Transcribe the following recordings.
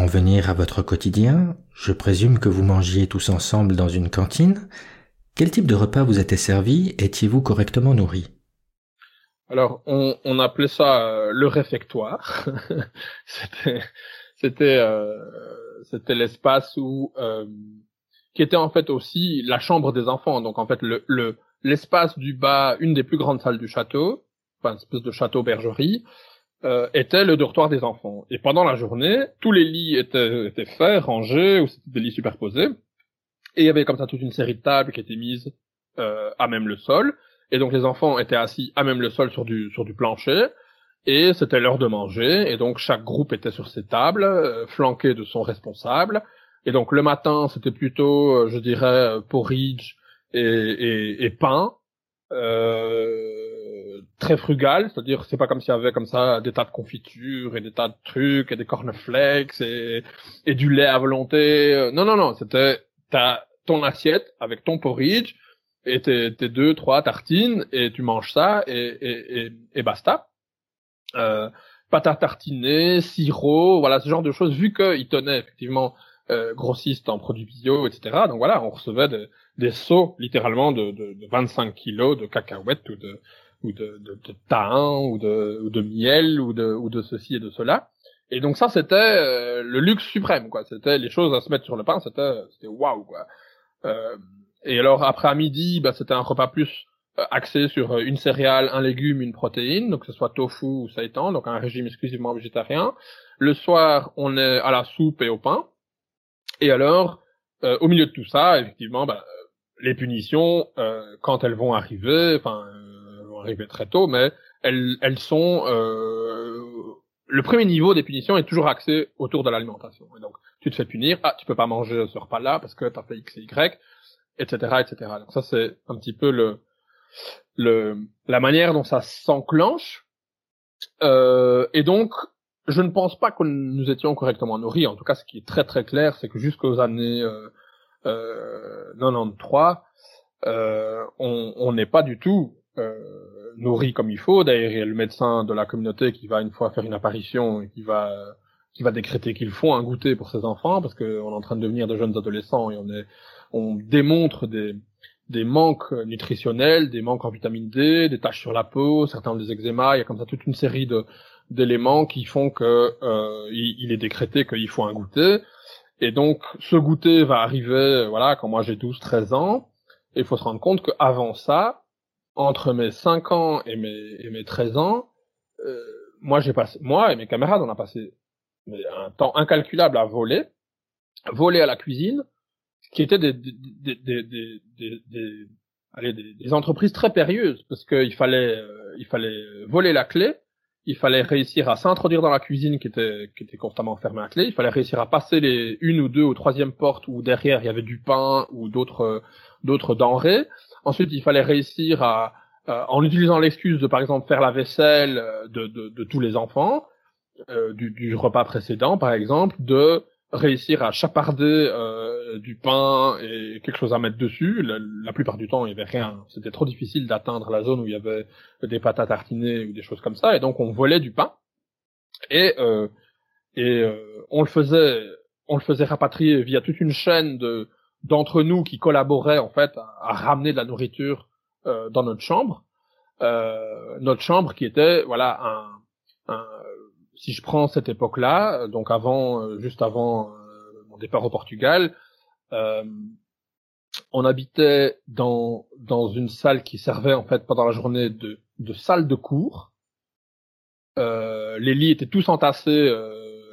En venir à votre quotidien, je présume que vous mangiez tous ensemble dans une cantine. Quel type de repas vous était servi Étiez-vous correctement nourri? Alors, on, appelait ça euh, le réfectoire. euh, c'était l'espace où, euh, qui était en fait aussi la chambre des enfants. Donc en fait, le l'espace du bas, une des plus grandes salles du château, enfin une espèce de château bergerie, euh, était le dortoir des enfants. Et pendant la journée, tous les lits étaient, étaient faits, rangés, ou c'était des lits superposés. Et il y avait comme ça toute une série de tables qui étaient mises euh, à même le sol. Et donc les enfants étaient assis à même le sol sur du, sur du plancher. Et c'était l'heure de manger. Et donc chaque groupe était sur ses tables, euh, flanqué de son responsable. Et donc le matin, c'était plutôt, euh, je dirais, porridge et, et, et pain. Euh, très frugal, c'est-à-dire c'est pas comme s'il y avait comme ça des tas de confitures et des tas de trucs et des cornflakes et, et du lait à volonté. Non, non, non, c'était t'as ton assiette avec ton porridge et tes, tes, deux, trois tartines et tu manges ça et, et, et, et basta. Euh, pâte à tartiner, sirop, voilà ce genre de choses. Vu qu'ils tenaient effectivement euh, grossistes en produits bio, etc. Donc voilà, on recevait des, des seaux littéralement de, de, de 25 kilos de cacahuètes ou de ou de, de, de ou de, ou de miel ou de, ou de ceci et de cela. Et donc ça, c'était euh, le luxe suprême, quoi. C'était les choses à se mettre sur le pain, c'était c'était waouh, quoi. Euh, et alors après à midi, bah, c'était un repas plus euh, axé sur euh, une céréale, un légume, une protéine, donc que ce soit tofu ou seitan, donc un régime exclusivement végétarien. Le soir, on est à la soupe et au pain. Et alors, euh, au milieu de tout ça, effectivement, bah, les punitions, quand elles vont arriver, enfin, arriver très tôt, mais elles, elles sont le premier niveau des punitions est toujours axé autour de l'alimentation. Et donc, tu te fais punir, ah, tu peux pas manger ce repas-là parce que t'as fait X et Y, etc., etc. Donc ça, c'est un petit peu le, le, la manière dont ça s'enclenche. Euh, et donc, je ne pense pas que nous étions correctement nourris. En tout cas, ce qui est très très clair, c'est que jusqu'aux années euh, euh, 93, euh, on n'est pas du tout euh, nourri comme il faut. D'ailleurs, il y a le médecin de la communauté qui va une fois faire une apparition et qui va qui va décréter qu'il faut un goûter pour ses enfants parce qu'on est en train de devenir de jeunes adolescents et on est on démontre des des manques nutritionnels, des manques en vitamine D, des taches sur la peau, certains ont des eczémas, il y a comme ça toute une série de d'éléments qui font que euh, il, est décrété qu'il faut un goûter. Et donc ce goûter va arriver voilà quand moi j'ai 12 13 ans et il faut se rendre compte qu'avant ça, entre mes 5 ans et mes, et mes 13 ans, euh, moi j'ai passé, moi et mes camarades, on a passé un temps incalculable à voler, voler à la cuisine, qui étaient des, des, des, des, des, entreprises très périlleuses, parce qu'il fallait, euh, il fallait voler la clé, il fallait réussir à s'introduire dans la cuisine qui était, qui était constamment fermée à clé, il fallait réussir à passer les une ou deux ou troisième porte où derrière il y avait du pain ou d'autres, d'autres denrées, Ensuite, il fallait réussir à, euh, en utilisant l'excuse de, par exemple, faire la vaisselle euh, de, de, de tous les enfants, euh, du, du, repas précédent, par exemple, de réussir à chaparder euh, du pain et quelque chose à mettre dessus. La, la plupart du temps, il y avait rien. C'était trop difficile d'atteindre la zone où il y avait des pâtes à tartiner ou des choses comme ça. Et donc, on volait du pain. Et, euh, et on le faisait, on le faisait rapatrier via toute une chaîne de d'entre nous qui collaboraient en fait à, ramener de la nourriture euh, dans notre chambre. Euh, notre chambre qui était voilà un, un si je prends cette époque-là, donc avant, euh, juste avant euh, mon départ au Portugal, euh, on habitait dans dans une salle qui servait en fait pendant la journée de, de salle de cours. Euh, les lits étaient tous entassés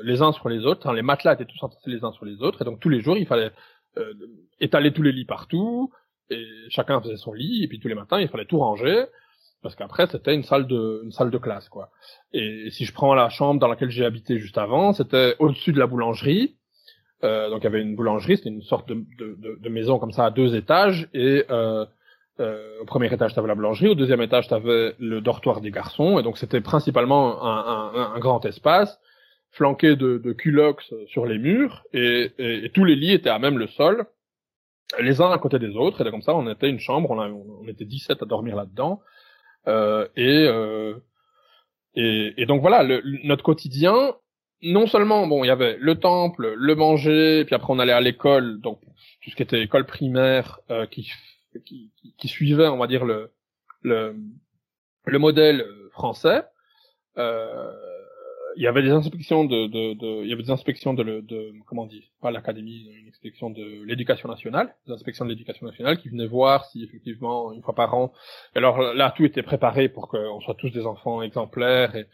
les uns sur les autres, hein, les matelas étaient tous entassés les uns sur les autres, et donc tous les jours il fallait euh, étaler tous les lits partout, et chacun faisait son lit, et puis tous les matins, il fallait tout ranger, parce qu'après, c'était une salle de, une salle de classe, quoi. Et si je prends la chambre dans laquelle j'ai habité juste avant, c'était au-dessus de la boulangerie, euh, donc il y avait une boulangerie, c'était une sorte de, de, maison comme ça à deux étages, et euh, euh, au premier étage t'avais la boulangerie, au deuxième étage t'avais le dortoir des garçons, et donc c'était principalement un, grand espace flanqué de, de culox sur les murs, et, et, tous les lits étaient à même le sol, les uns à côté des autres, et comme ça, on était une chambre, on, on était 17 à dormir là-dedans, euh, et, euh, et, et, donc voilà, le, notre quotidien, non seulement bon, il y avait le temple, le manger, puis après on allait à l'école, donc tout ce qui était école primaire euh, qui, qui, qui suivait, on va dire le le, le modèle français. Euh, il y avait des inspections de, de, de, il y avait des inspections de, de comment on pas l'académie, une inspection de l'éducation nationale, des inspections de l'éducation nationale qui venaient voir si effectivement une fois par an. Alors là, tout était préparé pour qu'on soit tous des enfants exemplaires et,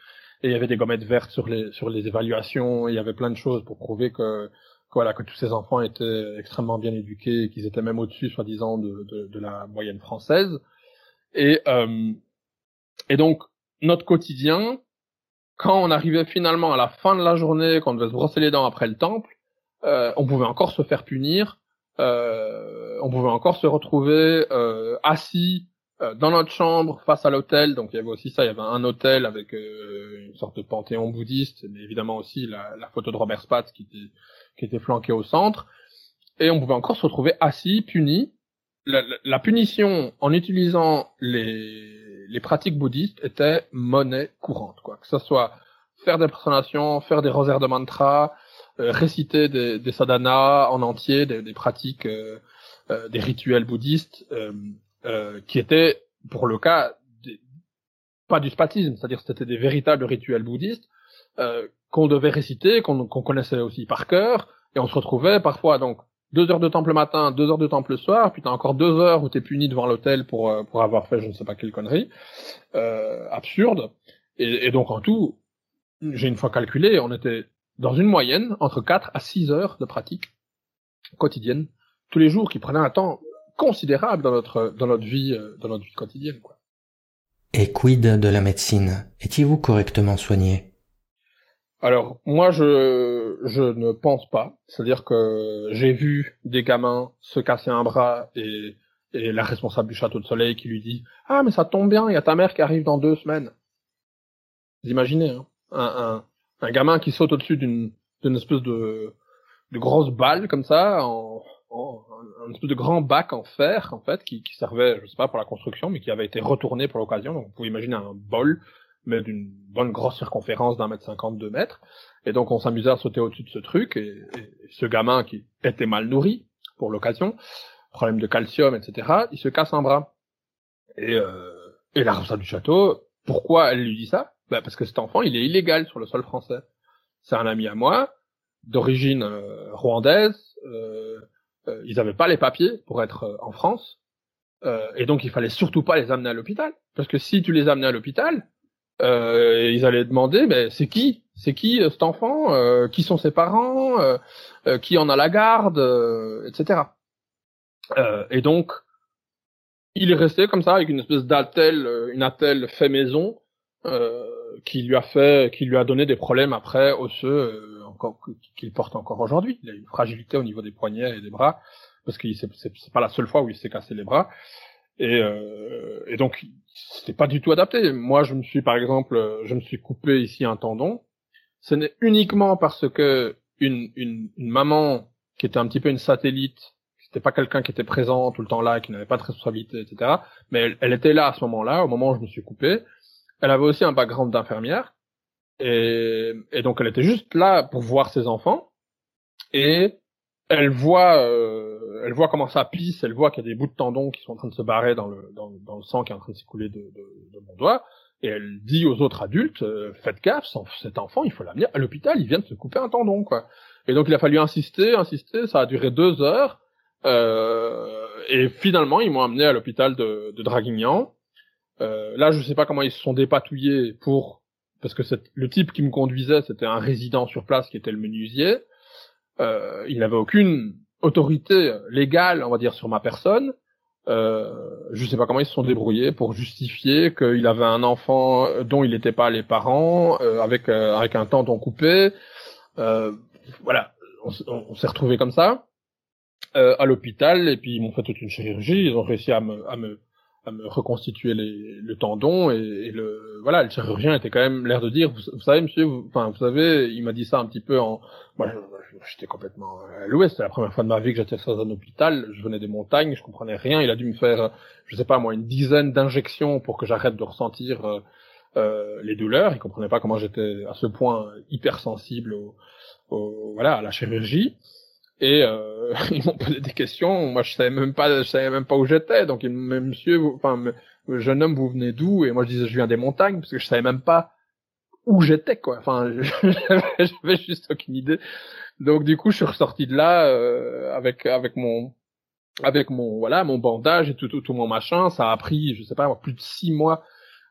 et il y avait des gommettes vertes sur les sur les évaluations. Il y avait plein de choses pour prouver que, que voilà que tous ces enfants étaient extrêmement bien éduqués, qu'ils étaient même au-dessus, soi-disant, de, de, de, la moyenne française. Et euh, et donc notre quotidien, quand on arrivait finalement à la fin de la journée, qu'on devait se brosser les dents après le temple, euh, on pouvait encore se faire punir, euh, on pouvait encore se retrouver euh, assis euh, dans notre chambre face à l'hôtel. Donc il y avait aussi ça, il y avait un hôtel avec euh, une sorte de panthéon bouddhiste, mais évidemment aussi la, la photo de Robert Spatz qui était, qui était flanquée au centre. Et on pouvait encore se retrouver assis, puni. La, la, la punition en utilisant les les pratiques bouddhistes étaient monnaie courante, quoi. Que ce soit faire des prosternations, faire des rosaires de mantra, euh, réciter des, des, sadhanas en entier, des, pratiques, euh, euh, des rituels bouddhistes, euh, qui étaient, pour le cas, des, pas du spatisme, c'est-à-dire c'était des véritables rituels bouddhistes qu'on devait réciter, qu'on connaissait aussi par cœur, et on se retrouvait parfois donc deux heures de temple le matin, deux heures de temple le soir, puis t'as encore deux heures où t'es puni devant l'hôtel pour euh, pour avoir fait je ne sais pas quelle connerie euh, absurde. Et, donc en tout, j'ai une fois calculé, on était dans une moyenne entre 4 à 6 heures de pratique quotidienne tous les jours, qui prenaient un temps considérable dans notre dans notre vie euh, dans notre vie quotidienne quoi. Et quid de la médecine? Étiez-vous correctement soigné? Alors moi je je ne pense pas, c'est-à-dire que j'ai vu des gamins se casser un bras et la responsable du château de Soleil qui lui dit ah mais ça tombe bien, il y a ta mère qui arrive dans deux semaines. Vous imaginez hein. Un, un, un gamin qui saute au-dessus d'une d'une espèce de de grosse balle comme ça en, en un espèce de grand bac en fer en fait qui, qui servait je sais pas pour la construction mais qui avait été retourné pour l'occasion. Donc vous pouvez imaginer un bol mais d'une bonne grosse circonférence d'un mètre cinquante, deux mètres. Et donc on s'amusait à sauter au-dessus de ce truc, et, ce gamin qui était mal nourri pour l'occasion, problème de calcium, etc., il se casse un bras. Et, euh, et la responsable du château, pourquoi elle lui dit ça? Ben Parce que cet enfant, il est illégal sur le sol français. C'est un ami à moi, d'origine euh, rwandaise, euh, euh ils n'avaient pas les papiers pour être euh, en France, euh, et donc il fallait surtout pas les amener à l'hôpital, parce que si tu les amenais à l'hôpital, euh, ils allaient demander, mais c'est qui? C'est qui euh, cet enfant? Euh, Qui sont ses parents? Euh, euh, Qui en a la garde? Etc. et donc, il est resté comme ça avec une espèce d'attelle, une attelle fait maison, qui lui a fait, qui lui a donné des problèmes après osseux, encore qu'il porte encore aujourd'hui. Il a une fragilité au niveau des poignets et des bras, parce que c'est pas la seule fois où il s'est cassé les bras. Et, euh, et donc c'était pas du tout adapté. Moi, je me suis par exemple, je me suis coupé ici un tendon. Ce n'est uniquement parce que une, une, une maman qui était un petit peu une satellite, c'était pas quelqu'un qui était présent tout le temps là, qui n'avait pas de responsabilité, etc. Mais elle, elle était là à ce moment-là, au moment où je me suis coupé. Elle avait aussi un background d'infirmière. Et, et donc elle était juste là pour voir ses enfants. Et elle voit, euh, elle voit comment ça pisse, elle voit qu'il y a des bouts de tendons qui sont en train de se barrer dans le, sang qui est en train de s'écouler de, mon doigt, et elle dit aux autres adultes, euh, faites gaffe, cet enfant, il faut l'amener à l'hôpital, il vient de se couper un tendon, quoi. Et donc il a fallu insister, insister, ça a duré deux heures, euh, et finalement ils m'ont amené à l'hôpital de, de Draguignan. Euh, là, je sais pas comment ils se sont dépatouillés pour, parce que le type qui me conduisait, c'était un résident sur place qui était le menuisier euh, il n'avait aucune autorité légale, on va dire, sur ma personne. Euh, je sais pas comment ils se sont débrouillés pour justifier qu'il avait un enfant dont il n'était pas les parents, euh, avec euh, avec un tendon coupé. Euh, voilà, on, s'est retrouvé comme ça euh, à l'hôpital et puis ils m'ont fait toute une chirurgie. Ils ont réussi à me à me à me reconstituer les, le tendon et, le voilà le chirurgien était quand même l'air de dire vous, savez monsieur enfin vous, savez il m'a dit ça un petit peu en j'étais complètement à l'ouest c'était la première fois de ma vie que j'étais dans un hôpital je venais des montagnes je comprenais rien il a dû me faire je sais pas moi une dizaine d'injections pour que j'arrête de ressentir euh, euh, les douleurs. Ils comprenaient pas comment j'étais à ce point hypersensible au, au, voilà, à la chirurgie. Et euh, ils m'ont posé des questions. Moi, je savais même pas, je savais même pas où j'étais. Donc, me monsieur, enfin, jeune homme, vous venez d'où? Et moi, je disais, je viens des montagnes, parce que je savais même pas où j'étais, quoi. Enfin, j'avais juste aucune idée. Donc, du coup, je suis ressorti de là euh, avec avec mon avec mon voilà mon bandage et tout, tout, tout mon machin. Ça a pris, je sais pas, plus de six mois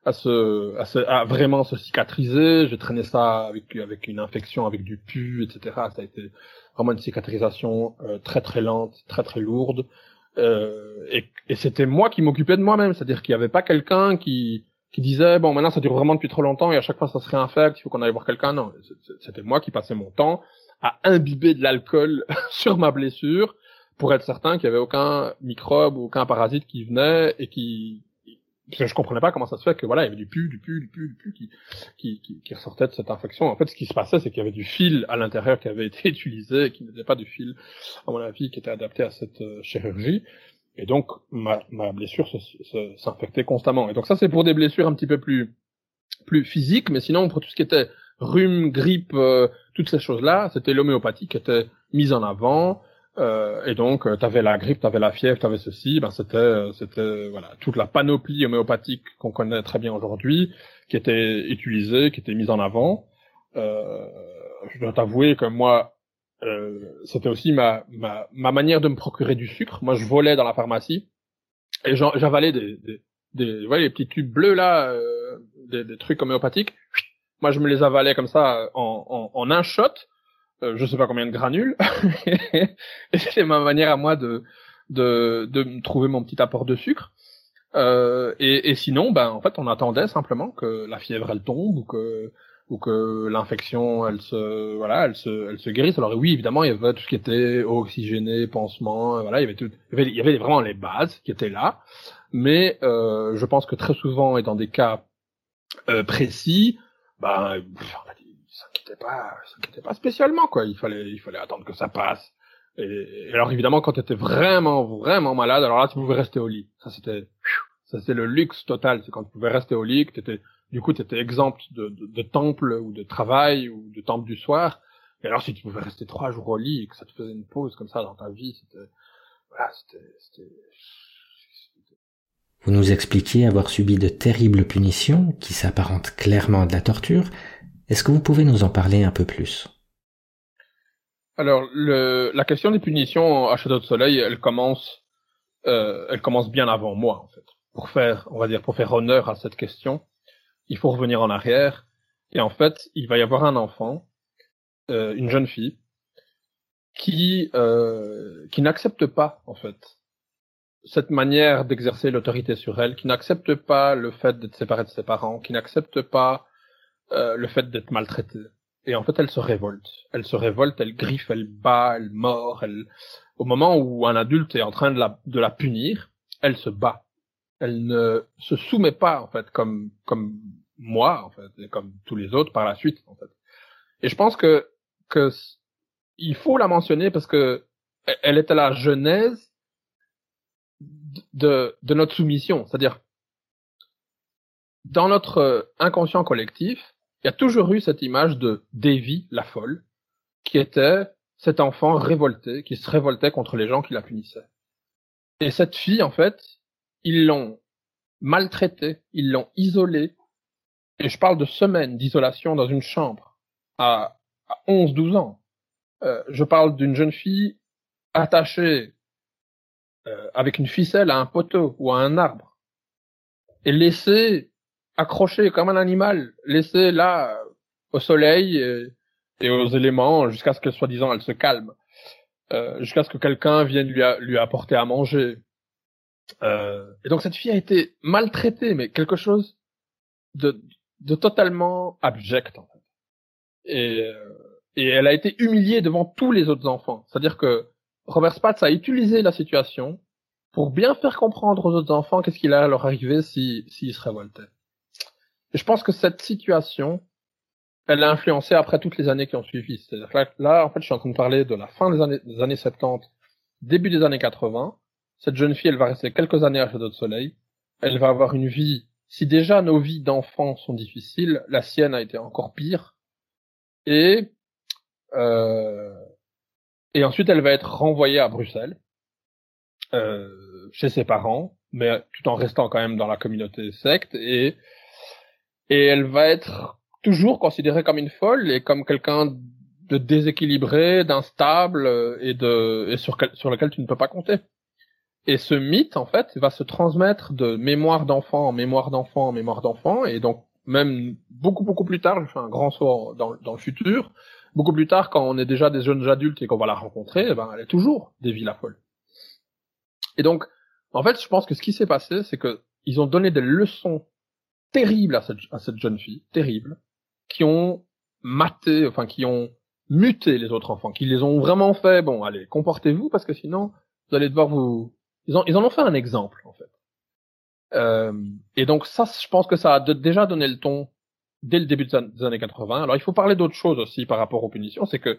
à se, à se à vraiment se cicatriser. J'ai traîné ça avec avec une infection, avec du pu, etc. Ça a été vraiment une cicatrisation euh, très très lente, très très lourde. Euh, et, et c'était moi qui m'occupais de moi-même, c'est-à-dire qu'il n'y avait pas quelqu'un qui qui disait bon maintenant ça dure vraiment depuis trop longtemps et à chaque fois ça se réinfecte, il faut qu'on aille voir quelqu'un. Non, c'était moi qui passais mon temps à imbiber de l'alcool sur ma blessure pour être certain qu'il y avait aucun microbe ou aucun parasite qui venait et qui parce que je comprenais pas comment ça se fait que voilà il y avait du pu, du pu, du pu, du pu qui qui, qui, ressortait de cette infection. En fait, ce qui se passait, c'est qu'il y avait du fil à l'intérieur qui avait été utilisé, et qui n'était pas du fil, à mon avis, qui était adapté à cette euh, chirurgie. Et donc ma, ma blessure s'infectait constamment. Et donc ça, c'est pour des blessures un petit peu plus plus physiques, mais sinon pour tout ce qui était rhume, grippe, euh, toutes ces choses-là, c'était l'homéopathie qui était mise en avant. Euh, et donc, euh, tu avais la grippe, tu avais la fièvre, tu avais ceci. Ben, c'était, euh, c'était voilà, toute la panoplie homéopathique qu'on connaît très bien aujourd'hui, qui était utilisée, qui était mise en avant. Euh, je dois t'avouer que moi, euh, c'était aussi ma, ma, ma manière de me procurer du sucre. Moi, je volais dans la pharmacie et j'avalais des, des, des les petits tubes bleus là, euh, des, des, trucs homéopathiques. Moi, je me les avalais comme ça en, en, en un shot euh, je sais pas combien de granules. et c'est ma manière à moi de, de, de trouver mon petit apport de sucre. Euh, et, et, sinon, ben en fait, on attendait simplement que la fièvre elle tombe ou que ou que l'infection elle se voilà elle se elle se guérisse. Alors oui, évidemment, il y avait tout ce qui était oxygéné, pansement, voilà, il y avait tout, il y avait, vraiment les bases qui étaient là. Mais euh, je pense que très souvent et dans des cas euh, précis, ben s'inquiétait pas, s'inquiétait pas spécialement quoi. Il fallait, il fallait attendre que ça passe. Et, alors évidemment, quand tu étais vraiment, vraiment malade, alors là tu pouvais rester au lit. Ça c'était, ça c'était le luxe total. C'est quand tu pouvais rester au lit, que t'étais, du coup t'étais exempt de, de, de, temple ou de travail ou de temple du soir. Et alors si tu pouvais rester trois jours au lit et que ça te faisait une pause comme ça dans ta vie, c'était, voilà, c'était, vous nous expliquiez avoir subi de terribles punitions qui s'apparentent clairement à de la torture, est-ce que vous pouvez nous en parler un peu plus? Alors, le, la question des punitions à Château de Soleil, elle commence, euh, elle commence bien avant moi, en fait. Pour faire, on va dire, pour faire honneur à cette question, il faut revenir en arrière. Et en fait, il va y avoir un enfant, euh, une jeune fille, qui euh, qui n'accepte pas, en fait, cette manière d'exercer l'autorité sur elle, qui n'accepte pas le fait d'être séparée de ses parents, qui n'accepte pas euh, le fait d'être maltraitée. Et en fait, elle se révolte. Elle se révolte, elle griffe, elle bat, elle mord. Elle... Au moment où un adulte est en train de la, de la punir, elle se bat. Elle ne se soumet pas, en fait, comme, comme moi, en fait, comme tous les autres par la suite, en fait. Et je pense que, que il faut la mentionner parce que elle était la genèse de, de notre soumission. C'est-à-dire, dans notre inconscient collectif, il y a toujours eu cette image de Davy, la folle, qui était cet enfant révolté, qui se révoltait contre les gens qui la punissaient. Et cette fille, en fait, ils l'ont maltraitée, ils l'ont isolée, et je parle de semaines d'isolation dans une chambre, à, à 11-12 ans. Euh, je parle d'une jeune fille attachée euh, avec une ficelle à un poteau ou à un arbre, et laissée accroché comme un animal, laissé là au soleil et, aux éléments jusqu'à ce que soi-disant elle se calme, euh, jusqu'à ce que quelqu'un vienne lui, lui apporter à manger. Euh, et donc cette fille a été maltraitée, mais quelque chose de, de totalement abject en fait. Et, euh, et elle a été humiliée devant tous les autres enfants. C'est-à-dire que Robert Spatz a utilisé la situation pour bien faire comprendre aux autres enfants qu'est-ce qu'il allait leur arriver s'ils si, se révoltaient. Et je pense que cette situation, elle a influencé après toutes les années qui ont suivi. C'est-à-dire que là, en fait, je suis en train de parler de la fin des années, années 70, début des années 80. Cette jeune fille, elle va rester quelques années à Château de Soleil. Elle va avoir une vie si déjà nos vies d'enfants sont difficiles, la sienne a été encore pire. Et euh, et ensuite, elle va être renvoyée à Bruxelles, euh, chez ses parents, mais tout en restant quand même dans la communauté secte. Et et elle va être toujours considérée comme une folle et comme quelqu'un de déséquilibré, d'instable euh, et de et sur, sur lequel tu ne peux pas compter. Et ce mythe, en fait, va se transmettre de mémoire d'enfant en mémoire d'enfant en mémoire d'enfant, et donc même beaucoup beaucoup plus tard, je fais un grand saut dans, le futur, beaucoup plus tard, quand on est déjà des jeunes adultes et qu'on va la rencontrer, eh ben, elle est toujours des villes folle. Et donc, en fait, je pense que ce qui s'est passé, c'est que ils ont donné des leçons terribles à cette, à cette jeune fille, terribles, qui ont maté, enfin, qui ont muté les autres enfants, qui les ont vraiment fait, bon, allez, comportez-vous, parce que sinon, vous allez devoir vous, ils, en ont fait un exemple, en fait. Euh, et donc ça, je pense que ça a déjà donné le ton dès le début des années 80. Alors il faut parler d'autre chose aussi par rapport aux punitions, c'est que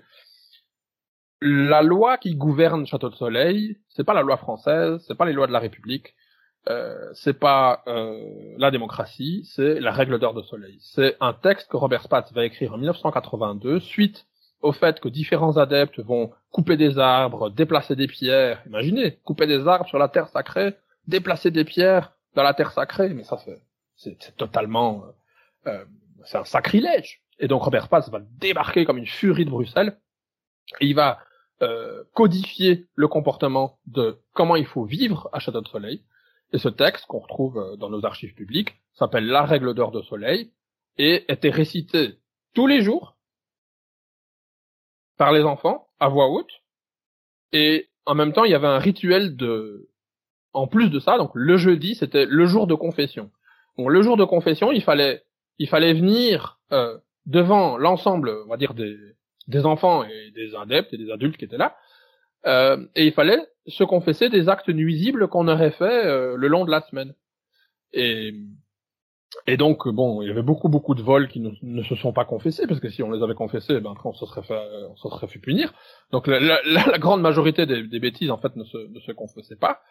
la loi qui gouverne Château de Soleil, c'est pas la loi française, c'est pas les lois de la République, euh, c'est pas euh, la démocratie, c'est la règle d'or de Soleil. C'est un texte que Robert Spatz va écrire en 1982 suite au fait que différents adeptes vont couper des arbres, déplacer des pierres. Imaginez, couper des arbres sur la terre sacrée, déplacer des pierres dans la terre sacrée, mais ça c'est totalement euh, euh, c'est un sacrilège. Et donc Robert Paz va débarquer comme une furie de Bruxelles et il va euh, codifier le comportement de comment il faut vivre à Château de Soleil. Et ce texte qu'on retrouve euh, dans nos archives publiques s'appelle La règle d'or de Soleil et était récité tous les jours par les enfants à voix haute. Et en même temps, il y avait un rituel de, en plus de ça, donc le jeudi, c'était le jour de confession. Bon, le jour de confession, il fallait il fallait venir euh, devant l'ensemble, on va dire des, des enfants et des adeptes et des adultes qui étaient là, euh, et il fallait se confesser des actes nuisibles qu'on aurait fait euh, le long de la semaine. Et et donc bon, il y avait beaucoup beaucoup de vols qui ne, se sont pas confessés parce que si on les avait confessés, ben on se serait fait on se serait fait punir. Donc la, la, la grande majorité des, des, bêtises en fait ne se ne se confessaient pas.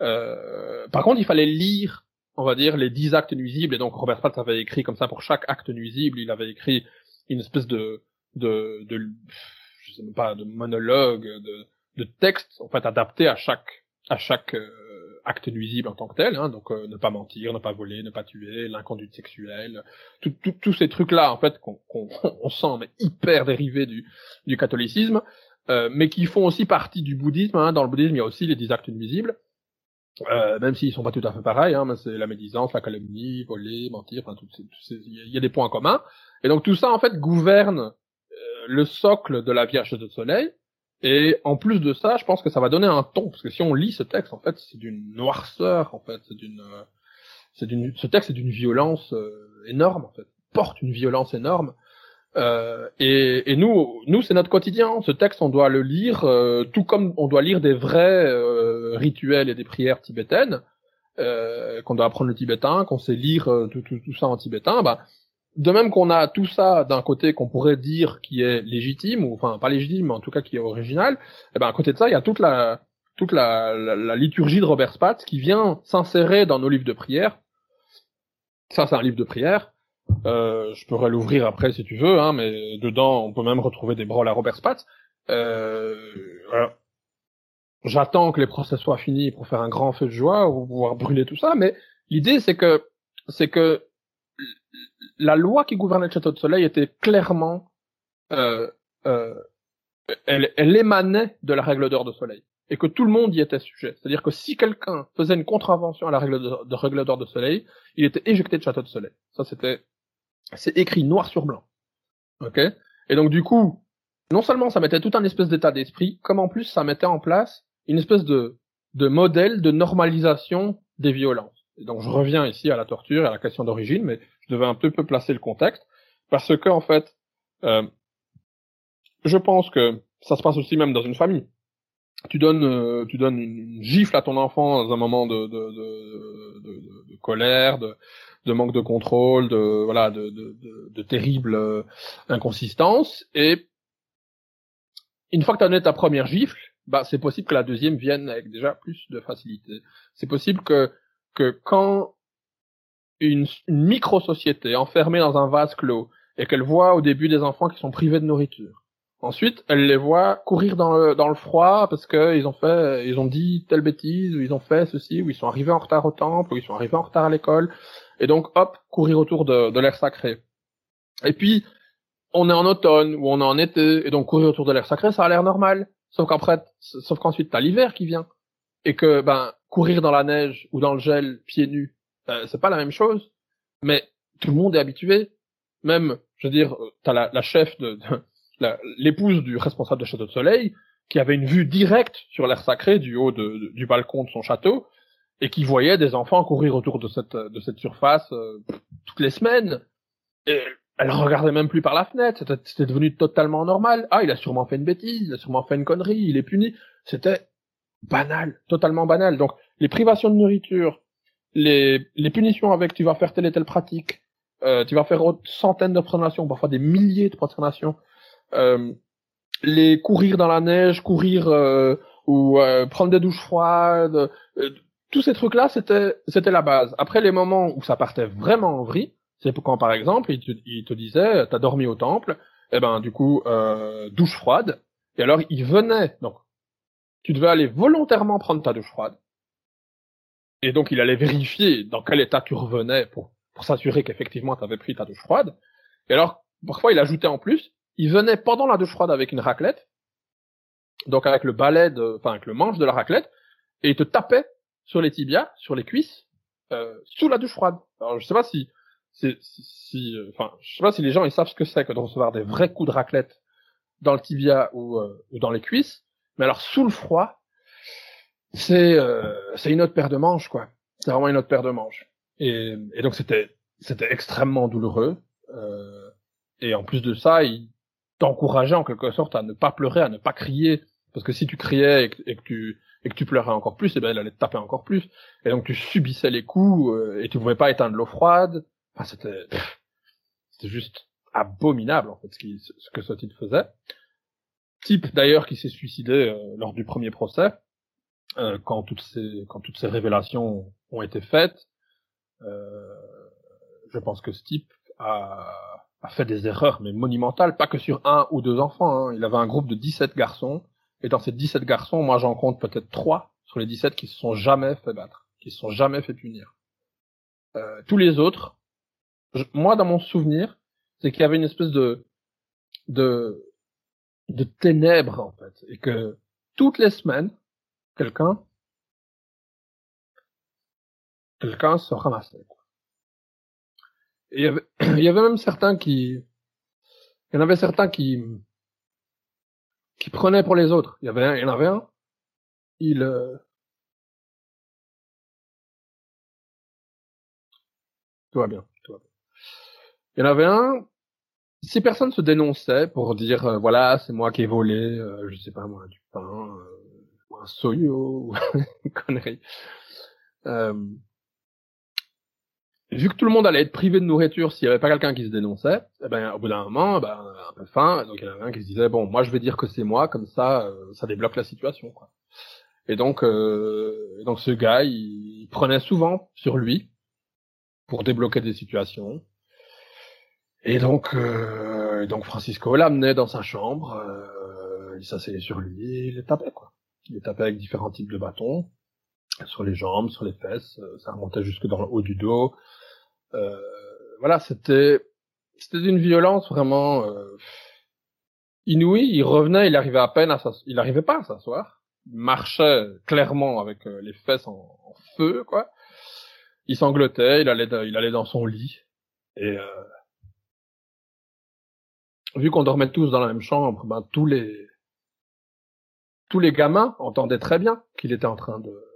Euh, par contre, il fallait lire on va dire, les dix actes nuisibles. Et donc Robert Spatz avait écrit comme ça pour chaque acte nuisible, il avait écrit une espèce de, de, de je sais même pas, de monologue, de, de texte en fait adapté à chaque, à chaque euh, acte nuisible en tant que tel. Hein, donc euh, ne pas mentir, ne pas voler, ne pas tuer, l'inconduite sexuelle, tous ces trucs là en fait qu'on on sent mais hyper dérivés du, du catholicisme. Euh, mais qui font aussi partie du bouddhisme. Hein. Dans le bouddhisme, il y a aussi les dix actes nuisibles. Euh, même s'ils sont pas tout à fait pareils, hein, c'est la médisance, la calomnie, voler, mentir, enfin, tout, il y a des points communs. Et donc tout ça en fait gouverne euh, le socle de la Vierge de Soleil. Et en plus de ça, je pense que ça va donner un ton, parce que si on lit ce texte, en fait, c'est d'une noirceur, en fait, c'est d'une, euh, c'est d'une, ce texte est d'une violence énorme, en fait, porte une violence énorme. Euh, et, et, nous, nous c'est notre quotidien. Ce texte, on doit le lire, euh, tout comme on doit lire des vrais euh, rituels et des prières tibétaines, euh, qu'on doit apprendre le tibétain, qu'on sait lire tout, tout, tout, ça en tibétain. Bah, de même qu'on a tout ça d'un côté qu'on pourrait dire qui est légitime, ou enfin pas légitime, mais en tout cas qui est original. Et eh ben à côté de ça, il y a toute la toute la, la, liturgie de Robert Spatz qui vient s'insérer dans nos livres de prière. Ça, c'est un livre de prière euh, je pourrais l'ouvrir après si tu veux, hein, mais dedans on peut même retrouver des brôles à Robert Spatz. Euh, J'attends que les procès soient finis pour faire un grand feu de joie ou pouvoir brûler tout ça, mais l'idée c'est que c'est que la loi qui gouvernait le château de Soleil était clairement euh, euh, elle, elle émanait de la règle d'or de Soleil et que tout le monde y était sujet. C'est-à-dire que si quelqu'un faisait une contravention à la règle de, de règle d'or de Soleil, il était éjecté de château de Soleil. Ça c'était c'est écrit noir sur blanc. Ok? Et donc du coup, non seulement ça mettait tout un espèce d'état d'esprit, comme en plus ça mettait en place une espèce de, de modèle de normalisation des violences. Donc je reviens ici à la torture et à la question d'origine, mais je devais un peu, peu placer le contexte, parce que en fait, euh, je pense que ça se passe aussi même dans une famille. Tu donnes, euh, tu donnes une gifle à ton enfant dans un moment de, de, de, de, colère, de, de manque de contrôle, de voilà, de, de, de, de terrible euh, inconsistance. Et une fois que tu as donné ta première gifle, bah c'est possible que la deuxième vienne avec déjà plus de facilité. C'est possible que que quand une, une micro-société enfermée dans un vase clos et qu'elle voit au début des enfants qui sont privés de nourriture. Ensuite, elle les voit courir dans le, dans le froid parce que ils ont fait, ils ont dit telle bêtise, ou ils ont fait ceci, ou ils sont arrivés en retard au temple, ou ils sont arrivés en retard à l'école. Et donc, hop, courir autour de, de l'air sacré. Et puis, on est en automne, ou on est en été, et donc courir autour de l'air sacré, ça a l'air normal. Sauf qu'après, sauf qu'ensuite, t'as l'hiver qui vient. Et que, ben, courir dans la neige ou dans le gel, pieds nus, euh, c'est pas la même chose. Mais tout le monde est habitué. Même, je veux dire, t'as la, la chef de, de l'épouse du responsable de Château de Soleil, qui avait une vue directe sur l'air sacré du haut de, du balcon de son château, et qui voyait des enfants courir autour de cette, de cette surface euh, toutes les semaines. Et elle regardait même plus par la fenêtre, c'était devenu totalement normal. Ah, il a sûrement fait une bêtise, il a sûrement fait une connerie, il est puni. C'était banal, totalement banal. Donc, les privations de nourriture, les, les punitions avec tu vas faire telle et telle pratique, euh, tu vas faire centaines de prosternations, parfois des milliers de prosternations, euh, les courir dans la neige, courir euh, ou euh, prendre des douches froides, tous ces trucs-là, c'était c'était la base. Après les moments où ça partait vraiment en vrille, c'est quand par exemple il te, il te disait t'as dormi au temple, et eh ben du coup douche froide, et alors il venait donc tu devais aller volontairement prendre ta douche froide, et donc il allait vérifier dans quel état tu revenais pour pour s'assurer qu'effectivement tu avais pris ta douche froide, et alors parfois il ajoutait en plus il venait pendant la douche froide avec une raclette, donc avec le balai de, enfin avec le manche de la raclette, et il te tapait sur les tibias, sur les cuisses, euh, sous la douche froide. Alors je sais pas si, si, si, euh, enfin je sais pas si les gens ils savent ce que c'est que de recevoir des vrais coups de raclette dans le tibia ou, euh, ou dans les cuisses, mais alors sous le froid, c'est euh, c'est une autre paire de manches quoi. C'est vraiment une autre paire de manches. Et, et donc c'était extrêmement douloureux. Euh, et en plus de ça, il t'encourageait en quelque sorte à ne pas pleurer, à ne pas crier, parce que si tu criais et que, tu pleurais encore plus, et eh ben elle allait te taper encore plus, et donc tu subissais les coups euh, et tu pouvais pas éteindre l'eau froide. Enfin, c'était juste abominable en fait ce, que ce type faisait. Type d'ailleurs qui s'est suicidé euh, lors du premier procès, euh, quand toutes ces quand toutes ces révélations ont été faites. je pense que ce type a a fait des erreurs, mais monumentales, pas que sur un ou deux enfants. Hein. Il avait un groupe de 17 garçons, et dans ces 17 garçons, moi j'en compte peut-être trois sur les 17 qui se sont jamais fait battre, qui se sont jamais fait punir. Euh, tous les autres, moi dans mon souvenir, c'est qu'il y avait une espèce de de de ténèbres en fait, et que toutes les semaines, quelqu'un quelqu'un se ramassait. Et il y avait, même certains qui, il y en avait certains qui, qui prenaient pour les autres. Il y avait un, en avait un, il, euh, tout va bien, tout va bien. Il y en avait un, si personne se dénonçait pour dire, euh, voilà, c'est moi qui ai volé, euh, je sais pas moi, du pain, euh, ou un soyo, ou une connerie, euh, vu que tout le monde allait être privé de nourriture s'il y avait pas quelqu'un qui se dénonçait, eh ben au bout d'un moment, ben un peu faim, donc il y en avait un qui se disait bon, moi je vais dire que c'est moi, comme ça, euh, ça débloque la situation, quoi. Et donc, euh, donc ce gars, il, prenait souvent sur lui pour débloquer des situations. Et donc, euh, donc Francisco l'amenait dans sa chambre, euh, il s'asseyait sur lui, il les tapait quoi. Il les tapait avec différents types de bâtons sur les jambes, sur les fesses, ça remontait jusque dans le haut du dos, euh, voilà, c'était c'était d'une violence vraiment euh, inouïe. Il revenait, il arrivait à peine à s'asseoir. Il arrivait pas à s'asseoir. Il marchait clairement avec euh, les fesses en, feu, quoi. Il sanglotait, il allait, il allait dans son lit. Et euh, vu qu'on dormait tous dans la même chambre, ben tous les tous les gamins entendaient très bien qu'il était en train de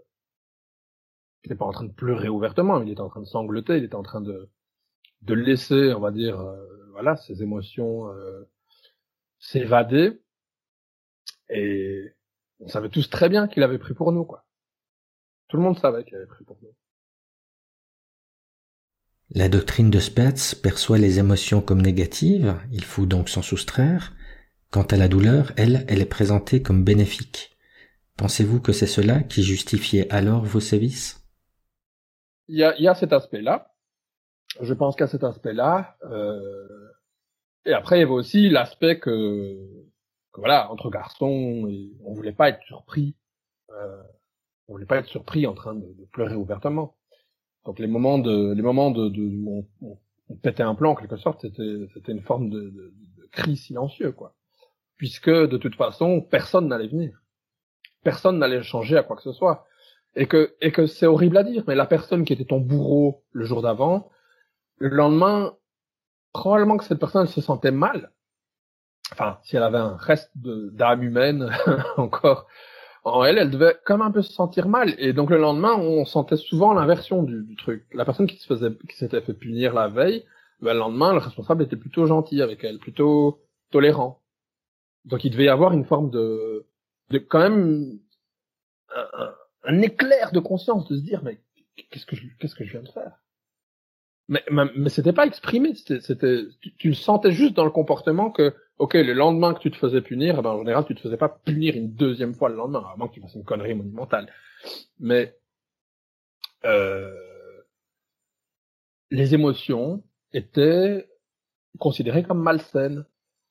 il n'était pas en train de pleurer ouvertement, il était en train de sangloter, il était en train de, de laisser, on va dire, euh, voilà, ses émotions euh, s'évader. Et on savait tous très bien qu'il avait pris pour nous, quoi. Tout le monde savait qu'il avait pris pour nous. La doctrine de Spetz perçoit les émotions comme négatives, il faut donc s'en soustraire. Quant à la douleur, elle, elle est présentée comme bénéfique. Pensez-vous que c'est cela qui justifiait alors vos sévices? Il y a, cet aspect-là. je pense qu'à cet aspect-là. Euh, et après, il y avait aussi l'aspect que, voilà, entre garçons, on voulait pas être surpris. Euh, on voulait pas être surpris en train de, pleurer ouvertement. Donc les moments de, les moments de, de où on, pétait un plan en quelque sorte, c'était, c'était une forme de, de, de cri silencieux, quoi. Puisque de toute façon, personne n'allait venir, personne n'allait changer à quoi que ce soit, et que, et que c'est horrible à dire, mais la personne qui était ton bourreau le jour d'avant, le lendemain, probablement que cette personne se sentait mal. Enfin, si elle avait un reste d'âme humaine encore en elle, elle devait quand même un peu se sentir mal. Et donc le lendemain, on sentait souvent l'inversion du, truc. La personne qui se faisait, qui s'était fait punir la veille, ben, le lendemain, le responsable était plutôt gentil avec elle, plutôt tolérant. Donc il devait y avoir une forme de, de quand même un, éclair de conscience de se dire mais qu'est-ce que je, qu'est-ce que je viens de faire? Mais, mais, c'était pas exprimé, c'était, tu, le sentais juste dans le comportement que, ok, le lendemain que tu te faisais punir, eh ben, en général, tu te faisais pas punir une deuxième fois le lendemain, à moins que tu fasses une connerie monumentale. Mais, euh, les émotions étaient considérées comme malsaines.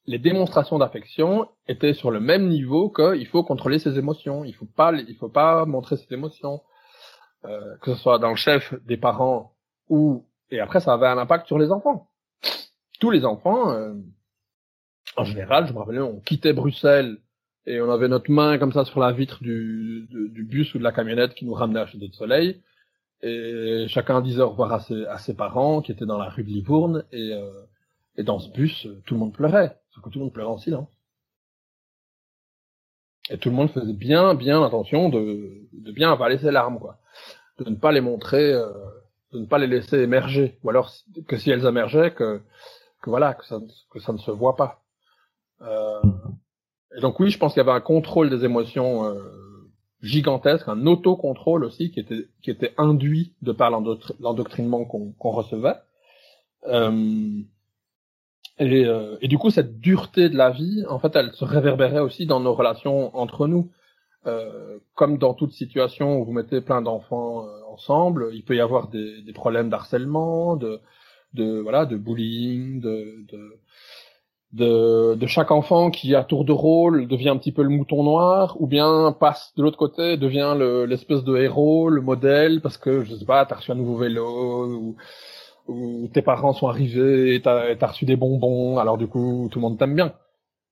Les démonstrations d'affection étaient sur le même niveau que il faut contrôler ses émotions, il faut pas, il faut pas montrer ses émotions, euh, que ce soit dans le chef des parents ou et après, ça avait un impact sur les enfants. Tous les enfants, euh, en général, je me rappelle, on quittait Bruxelles et on avait notre main comme ça sur la vitre du, du, bus ou de la camionnette qui nous ramenait à Château de Soleil. Et chacun disait au revoir à ses, à ses parents qui étaient dans la rue de Livourne. Et, euh, et dans ce bus, tout le monde pleurait. Sauf que tout le monde pleurait en silence. Et tout le monde faisait bien, bien attention de, de bien avaler ses larmes, quoi. De ne pas les montrer euh, de ne pas les laisser émerger, ou alors que si elles émergeaient, que, que voilà, que ça, que ça ne se voit pas. Euh, et donc oui, je pense qu'il y avait un contrôle des émotions euh, gigantesque, un autocontrôle aussi qui était qui était induit de par l'endoctrinement qu'on recevait. Euh, et, euh, et, du coup, cette dureté de la vie, en fait, elle se réverbérait aussi dans nos relations entre nous. Euh, comme dans toute situation où vous mettez plein d'enfants euh, ensemble, il peut y avoir des, des problèmes d'harcèlement, de, de voilà, de bullying, de, de de, de, chaque enfant qui à tour de rôle devient un petit peu le mouton noir ou bien passe de l'autre côté devient l'espèce de héros le modèle parce que je sais pas t'as reçu un nouveau vélo ou, ou tes parents sont arrivés et t'as as reçu des bonbons alors du coup tout le monde t'aime bien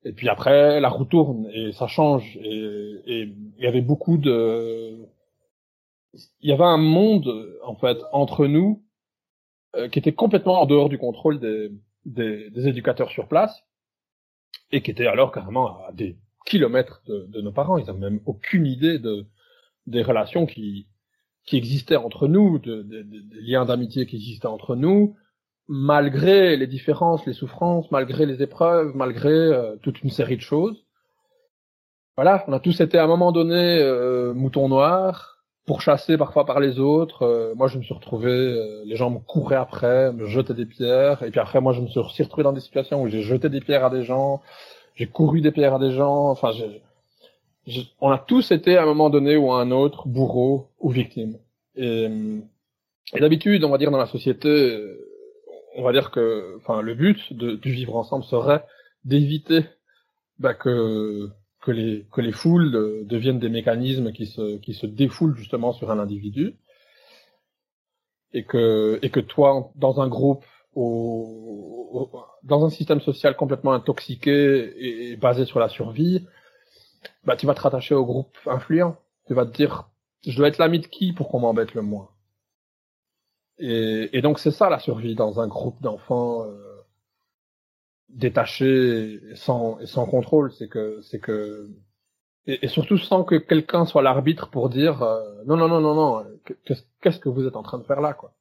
et puis après, la roue tourne et ça change. Et il y avait beaucoup de, il y avait un monde en fait entre nous euh, qui était complètement en dehors du contrôle des, des, des, éducateurs sur place et qui était alors carrément à des kilomètres de, nos parents. Ils n'avaient même aucune idée de des relations qui qui existaient entre nous, de, des liens d'amitié qui existaient entre nous, malgré les différences, les souffrances, malgré les épreuves, malgré euh, toute une série de choses. Voilà, on a tous été à un moment donné euh, moutons noirs, pourchassés parfois par les autres. Euh, moi, je me suis retrouvé, euh, les gens me couraient après, me jetaient des pierres, et puis après, moi, je me suis retrouvé dans des situations où j'ai jeté des pierres à des gens, j'ai couru des pierres à des gens. Enfin, on a tous été à un moment donné ou à un autre bourreau ou victime. Et, et d'habitude, on va dire dans la société on va dire que, enfin, le but de, du vivre ensemble serait d'éviter bah, que que les que les foules deviennent des mécanismes qui se qui se défoulent justement sur un individu. Et que et que toi dans un groupe au, dans un système social complètement intoxiqué et, basé sur la survie bah tu vas te rattacher au groupe influent. Tu vas te dire je dois être l'ami de qui pour qu'on m'embête le moins? Et, et donc c'est ça la survie dans un groupe d'enfants euh, détachés et sans, et sans contrôle, c'est que c'est que et, et, surtout sans que quelqu'un soit l'arbitre pour dire euh, non non non non non qu'est-ce que vous êtes en train de faire là quoi.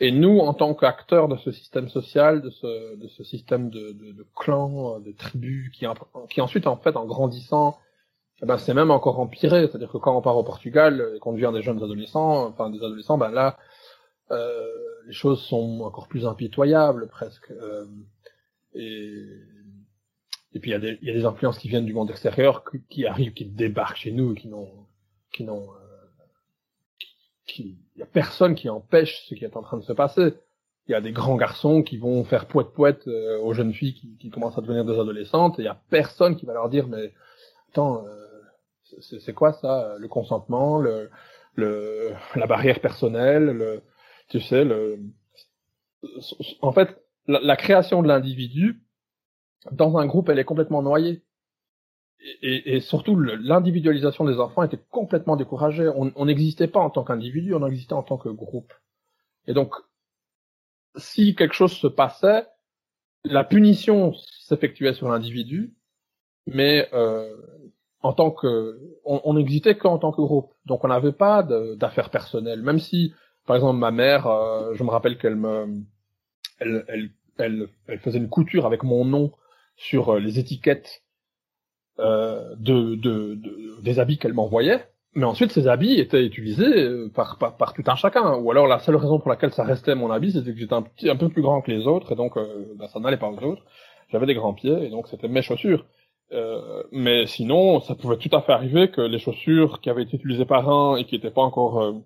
Et nous en tant qu'acteurs de ce système social, de ce de ce système de, de, de clans, de tribus qui qui ensuite en fait en grandissant eh ben c'est même encore empiré, c'est-à-dire que quand on part au Portugal et qu'on devient des jeunes adolescents, enfin des adolescents, ben là euh, les choses sont encore plus impitoyables presque. Euh, et, puis il y, a des, influences qui viennent du monde extérieur qui, arrivent, qui débarquent chez nous, qui n'ont, qui n'ont, euh, il y a personne qui empêche ce qui est en train de se passer. il y a des grands garçons qui vont faire poète poète euh, aux jeunes filles qui, qui, commencent à devenir des adolescentes, et il y a personne qui va leur dire mais attends, euh, c'est quoi ça, le consentement, le, le la barrière personnelle, le tu sais le en fait la, la création de l'individu dans un groupe elle est complètement noyée et, et, surtout l'individualisation des enfants était complètement découragée. On n'existait pas en tant qu'individu, on existait en tant que groupe. Et donc si quelque chose se passait, la punition s'effectuait sur l'individu, mais euh, en tant que on n'existait qu'en tant que groupe. Donc on n'avait pas d'affaires personnelles. Même si, par exemple, ma mère, euh, je me rappelle qu'elle me, elle, elle, elle, faisait une couture avec mon nom sur euh, les étiquettes euh, de, de, de, des habits qu'elle m'envoyait. Mais ensuite, ces habits étaient utilisés euh, par, tout un chacun. Ou alors, la seule raison pour laquelle ça restait mon habit, c'était que j'étais un, peu plus grand que les autres, et donc bah, ça n'allait pas aux autres. J'avais des grands pieds, et donc c'était mes chaussures. Mais sinon, ça pouvait tout à fait arriver que les chaussures qui avaient été utilisées par un et qui n'étaient pas encore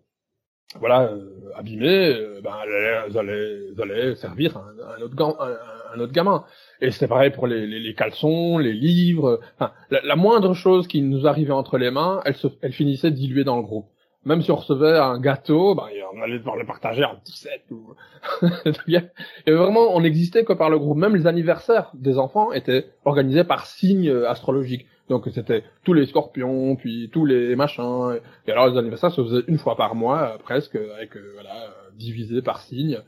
euh, voilà abîmées, ben elles allaient, allaient, servir un, autre, un, autre gamin. Et c'est pareil pour les, les, les, caleçons, les livres. Enfin, la, la, moindre chose qui nous arrivait entre les mains, elle, se, elle finissait diluée dans le groupe. Même si on recevait un gâteau, ben, on allait devoir le partager en 17 ou... et vraiment, on n'existait que par le groupe. Même les anniversaires des enfants étaient organisés par signes astrologiques. Donc c'était tous les scorpions, puis tous les machins. Et alors les anniversaires se faisaient une fois par mois, presque, avec euh, voilà, divisé par signe.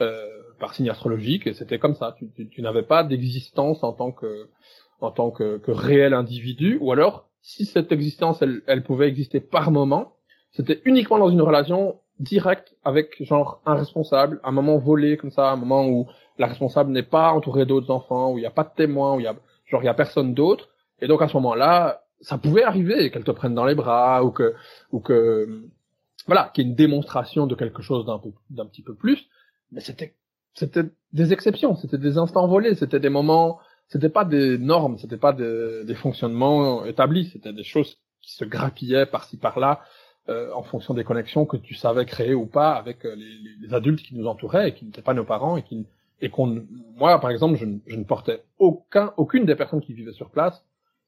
Euh, par signe astrologique et c'était comme ça. Tu, tu, tu n'avais pas d'existence en tant que en tant que, que, réel individu, ou alors si cette existence elle, elle pouvait exister par moment, c'était uniquement dans une relation directe avec genre un responsable, un moment volé comme ça, un moment où la responsable n'est pas entourée d'autres enfants, où il n'y a pas de témoins, où il y a genre il y a personne d'autre, et donc à ce moment-là, ça pouvait arriver qu'elle te prenne dans les bras ou que ou que voilà, qu'il y ait une démonstration de quelque chose d'un peu d'un petit peu plus, mais c'était c'était des exceptions, c'était des instants volés, c'était des moments, c'était pas des normes, c'était pas des, des, fonctionnements établis, c'était des choses qui se grappillaient par-ci par-là euh, en fonction des connexions que tu savais créer ou pas avec euh, les, les, adultes qui nous entouraient et qui n'étaient pas nos parents et qui et qu'on moi par exemple je, je, ne portais aucun aucune des personnes qui vivaient sur place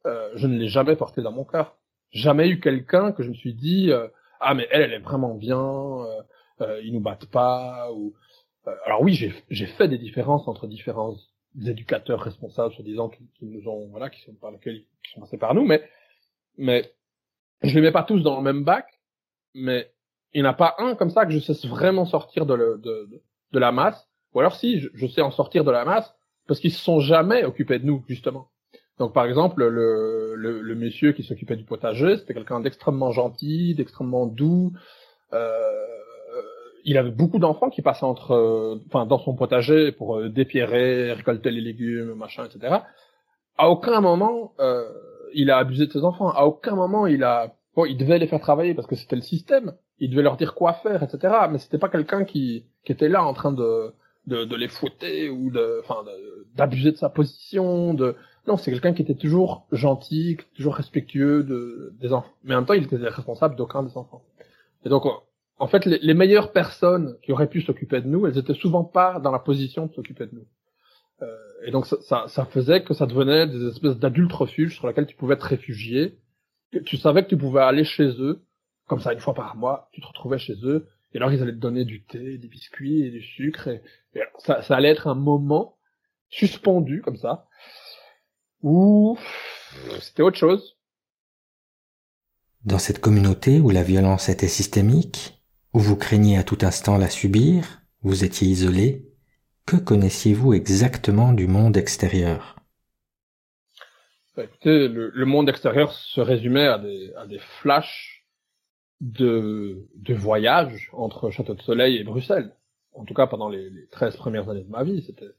euh, je ne l'ai jamais porté dans mon cœur jamais eu quelqu'un que je me suis dit euh, ah mais elle elle est vraiment bien euh, ils nous battent pas ou euh, alors oui, j'ai fait des différences entre différents éducateurs responsables, soi-disant, qui, qui, nous ont, voilà, qui sont par lesquels, qui sont passés par nous, mais, mais je les mets pas tous dans le même bac, mais il n'y en a pas un comme ça que je sais vraiment sortir de, le, de, de, de la masse, ou alors si, je, je, sais en sortir de la masse, parce qu'ils se sont jamais occupés de nous, justement. Donc par exemple, le, le, le monsieur qui s'occupait du potager, c'était quelqu'un d'extrêmement gentil, d'extrêmement doux, euh, il avait beaucoup d'enfants qui passaient entre, euh, enfin, dans son potager pour euh, dépierrer, récolter les légumes, machin, etc. À aucun moment, euh, il a abusé de ses enfants. À aucun moment, il a, bon, il devait les faire travailler parce que c'était le système. Il devait leur dire quoi faire, etc. Mais c'était pas quelqu'un qui, qui était là en train de, de, les fouetter ou de, enfin, d'abuser de, sa position. De, non, c'est quelqu'un qui était toujours gentil, toujours respectueux de, des enfants. Mais en même temps, il était responsable d'aucun des enfants. Et donc, en fait, les, meilleures personnes qui auraient pu s'occuper de nous, elles étaient souvent pas dans la position de s'occuper de nous. Euh, et donc ça, ça, ça, faisait que ça devenait des espèces d'adultes refuges sur lesquels tu pouvais te réfugier. Tu savais que tu pouvais aller chez eux, comme ça une fois par mois, tu te retrouvais chez eux, et alors ils allaient te donner du thé, des biscuits et du sucre, et, et ça, ça allait être un moment suspendu comme ça, où c'était autre chose. Dans cette communauté où la violence était systémique, où vous craigniez à tout instant la subir, vous étiez isolé, que connaissiez-vous exactement du monde extérieur? Bah, Écoutez, le, le, monde extérieur se résumait à des, à des flashs de, de voyage entre Château de Soleil et Bruxelles. En tout cas, pendant les, les 13 premières années de ma vie, c'était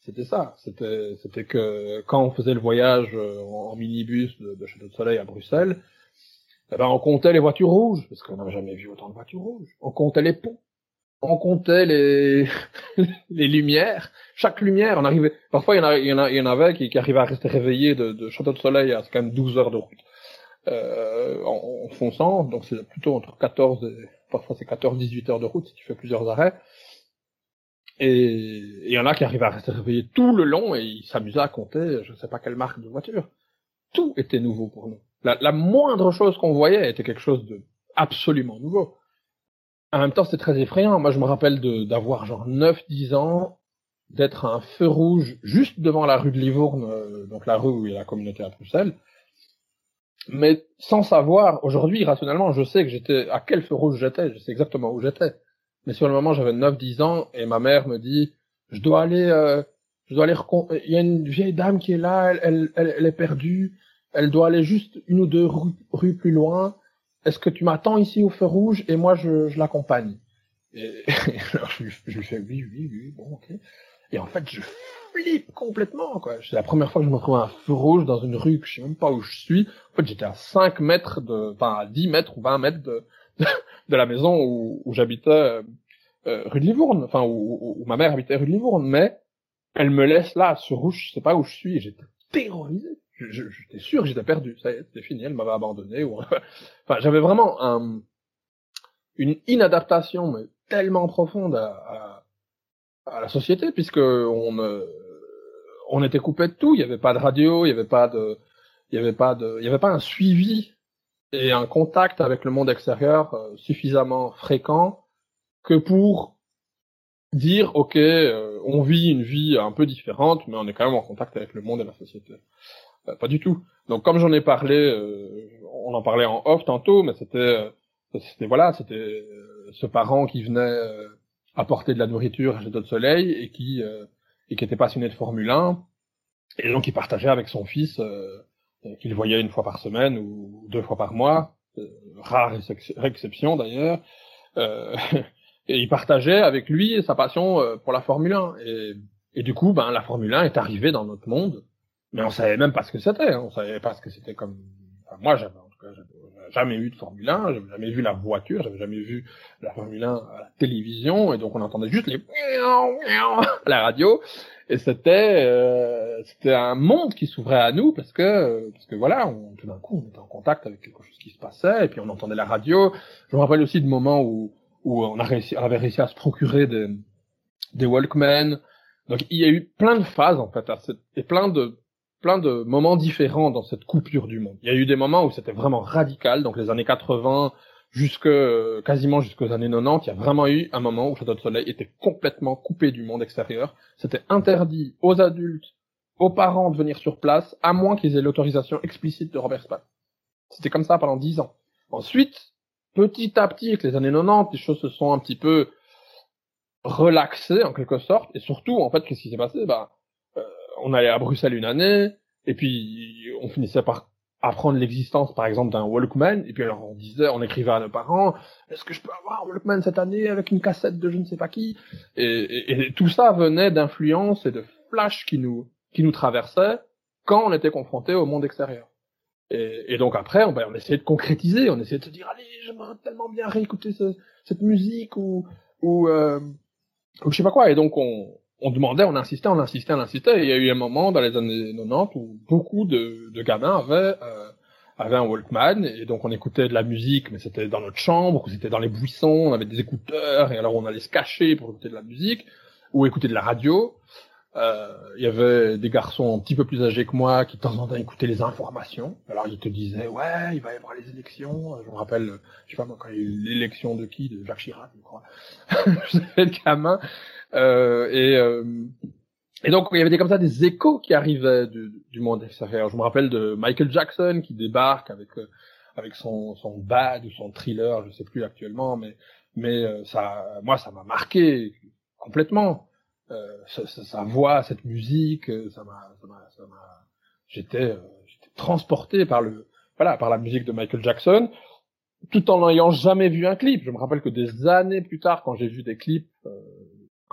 c'était ça. C'était c'était que quand on faisait le voyage en, en minibus de, Château de Soleil à Bruxelles, eh ben, on comptait les voitures rouges, parce qu'on n'avait jamais vu autant de voitures rouges. On comptait les ponts. On comptait les, les lumières. Chaque lumière, on arrivait, parfois il y en avait qui, qui arrivaient à rester réveillés de, de Château de Soleil à quand même 12 heures de route. Euh, en, en, fonçant, donc c'est plutôt entre 14 et, parfois c'est 14-18 heures de route si tu fais plusieurs arrêts. Et il y en a qui arrivaient à rester réveillés tout le long et ils s'amusaient à compter, je ne sais pas quelle marque de voiture. Tout était nouveau pour nous. La, la moindre chose qu'on voyait était quelque chose de absolument nouveau. En même temps, c'était très effrayant. Moi, je me rappelle d'avoir genre 9-10 ans, d'être à un feu rouge juste devant la rue de Livourne, euh, donc la rue où il y a la communauté à Bruxelles. Mais sans savoir, aujourd'hui, rationnellement, je sais que j'étais, à quel feu rouge j'étais, je sais exactement où j'étais. Mais sur le moment, j'avais 9-10 ans et ma mère me dit, je dois aller, euh, je dois aller, il y a une vieille dame qui est là, elle, elle, elle est perdue, elle doit aller juste une ou deux rues, plus loin. Est-ce que tu m'attends ici au feu rouge et moi je, je l'accompagne et, alors je, je lui fais oui, oui, oui, bon, ok. Et en fait, je flippe complètement, quoi. C'est la première fois que je me retrouve à un feu rouge dans une rue que je sais même pas où je suis. En fait, j'étais à 5 mètres de, enfin, à 10 mètres ou 20 mètres de, de, la maison où, où j'habitais, euh, euh, rue de Livourne, enfin, où, où, ma mère habitait rue de Livourne, mais elle me laisse là, ce rouge, je sais pas où je suis, j'étais terrorisé. J'étais sûr que j'étais perdu, ça c'était fini, elle m'avait abandonné. Enfin, j'avais vraiment un, une inadaptation tellement profonde à, à à la société puisque on euh, on était coupé de tout. Il n'y avait pas de radio, il n'y avait pas de, il y avait pas de, il y avait pas un suivi et un contact avec le monde extérieur euh, suffisamment fréquent que pour dire ok, euh, on vit une vie un peu différente, mais on est quand même en contact avec le monde et la société. pas du tout. Donc comme j'en ai parlé, on en parlait en off tantôt, mais c'était, c'était voilà, c'était ce parent qui venait apporter de la nourriture à Château de Soleil et qui euh, et qui était passionné de Formule 1 et donc il partageait avec son fils euh, qu'il voyait une fois par semaine ou deux fois par mois, euh, rare exception d'ailleurs. Euh, et il partageait avec lui sa passion pour la Formule 1 et, et du coup ben la Formule 1 est arrivée dans notre monde mais on savait même pas ce que c'était, hein. on savait pas ce que c'était comme enfin, moi j'avais en tout cas jamais eu de Formule 1, j'avais jamais vu la voiture, j'avais jamais vu la Formule 1 à la télévision, et donc on entendait juste les à la radio, et c'était euh, c'était un monde qui s'ouvrait à nous parce que parce que voilà, on, tout d'un coup on était en contact avec quelque chose qui se passait, et puis on entendait la radio. Je me rappelle aussi de moments où où on a réussi, on avait réussi à se procurer des des Walkman. Donc il y a eu plein de phases en fait, et plein de plein de moments différents dans cette coupure du monde. Il y a eu des moments où c'était vraiment radical, donc les années 80 jusque quasiment jusqu'aux années 90, il y a vraiment eu un moment où Château de Soleil était complètement coupé du monde extérieur. C'était interdit aux adultes, aux parents de venir sur place, à moins qu'ils aient l'autorisation explicite de Robert Spatz. C'était comme ça pendant dix ans. Ensuite, petit à petit, avec les années 90, les choses se sont un petit peu relaxées en quelque sorte, et surtout, en fait, qu'est-ce qui s'est passé? Bah, on allait à Bruxelles une année, et puis on finissait par apprendre l'existence, par exemple, d'un Walkman, et puis alors on disait, on écrivait à nos parents, est-ce que je peux avoir un Walkman cette année avec une cassette de je ne sais pas qui? Et, tout ça venait d'influences et de flashs qui nous qui nous traversaient quand on était confronté au monde extérieur. Et, donc après, on, ben, on essayait de concrétiser, on essayait de se dire, allez, j'aimerais tellement bien réécouter cette musique ou ou, euh, ou je sais pas quoi. Et donc on, on demandait, on insistait, on insistait, on insistait. Et il y a eu un moment dans les années 90 où beaucoup de, de gamins avaient, euh, avaient un Walkman et donc on écoutait de la musique, mais c'était dans notre chambre, c'était dans les buissons, on avait des écouteurs et alors on allait se cacher pour écouter de la musique ou écouter de la radio. Euh, il y avait des garçons un petit peu plus âgés que moi qui de temps en temps écoutaient les informations. Alors ils te disaient ouais il va y avoir les élections. Je me rappelle, je sais pas quand il y a eu l'élection de qui, de Jacques Chirac je crois. J'avais le gamin et, euh, et donc il y avait des, comme ça des échos qui arrivaient du, du monde extérieur. Je me rappelle de Michael Jackson qui débarque avec euh, avec son son bad ou son thriller, je sais plus actuellement, mais mais ça, moi ça m'a marqué complètement. Euh, sa, sa, voix, cette musique, ça m'a, ça m'a, ça m'a, j'étais, j'étais transporté par le, voilà, par la musique de Michael Jackson, tout en n'ayant jamais vu un clip. Je me rappelle que des années plus tard, quand j'ai vu des clips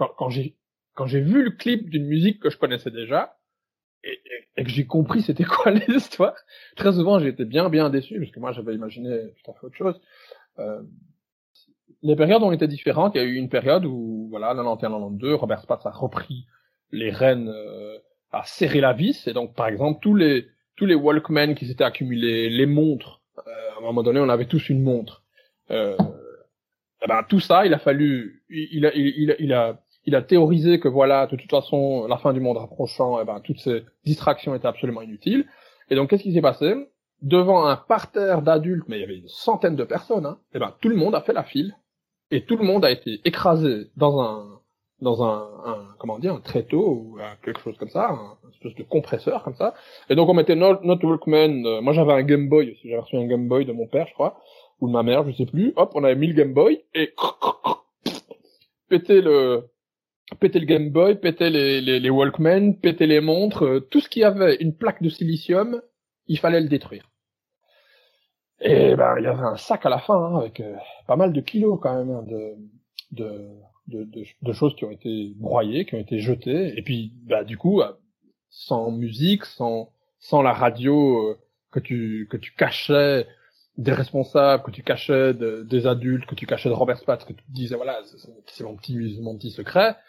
quand, j'ai quand j'ai vu le clip d'une musique que je connaissais déjà et, et, que j'ai compris c'était quoi l'histoire, très souvent été bien bien déçu parce que moi j'avais imaginé tout à fait autre chose. Euh, les périodes ont été différentes. Il y a eu une période où voilà, 91-92, Robert Spatz a repris les rênes, euh, a serré la vis et donc par exemple tous les tous les Walkman qui s'étaient accumulés, les montres. Euh, à un moment donné, on avait tous une montre. Euh, eh ben, tout ça, il a fallu, il a, il, a, il a, il a théorisé que voilà, de toute façon, la fin du monde approchant, eh ben, toutes ces distractions étaient absolument inutiles. Et donc, qu'est-ce qui s'est passé? Devant un parterre d'adultes, mais il y avait une centaine de personnes, hein, eh ben, tout le monde a fait la file, et tout le monde a été écrasé dans un dans un, un comment dire un tréteau ou quelque chose comme ça, un, espèce de compresseur comme ça. Et donc on mettait notre Walkman. Euh, moi j'avais un Game Boy aussi, j'avais reçu un Game Boy de mon père, je crois, ou de ma mère, je sais plus. Hop, on avait mis le Game Boy et péter le péter le Game Boy, péter les, les, les Walkman, péter les montres, euh, tout ce qui avait une plaque de silicium, il fallait le détruire. Et ben il y avait un sac à la fin hein, avec euh, pas mal de kilos quand même hein, de, de, de, de, choses qui ont été broyées, qui ont été jetées, et puis bah du coup euh, sans musique, sans sans la radio que tu que tu cachais des responsables, que tu cachais des adultes, que tu cachais de Robert Spatz, que tu disais voilà c'est mon petit mon petit secret, et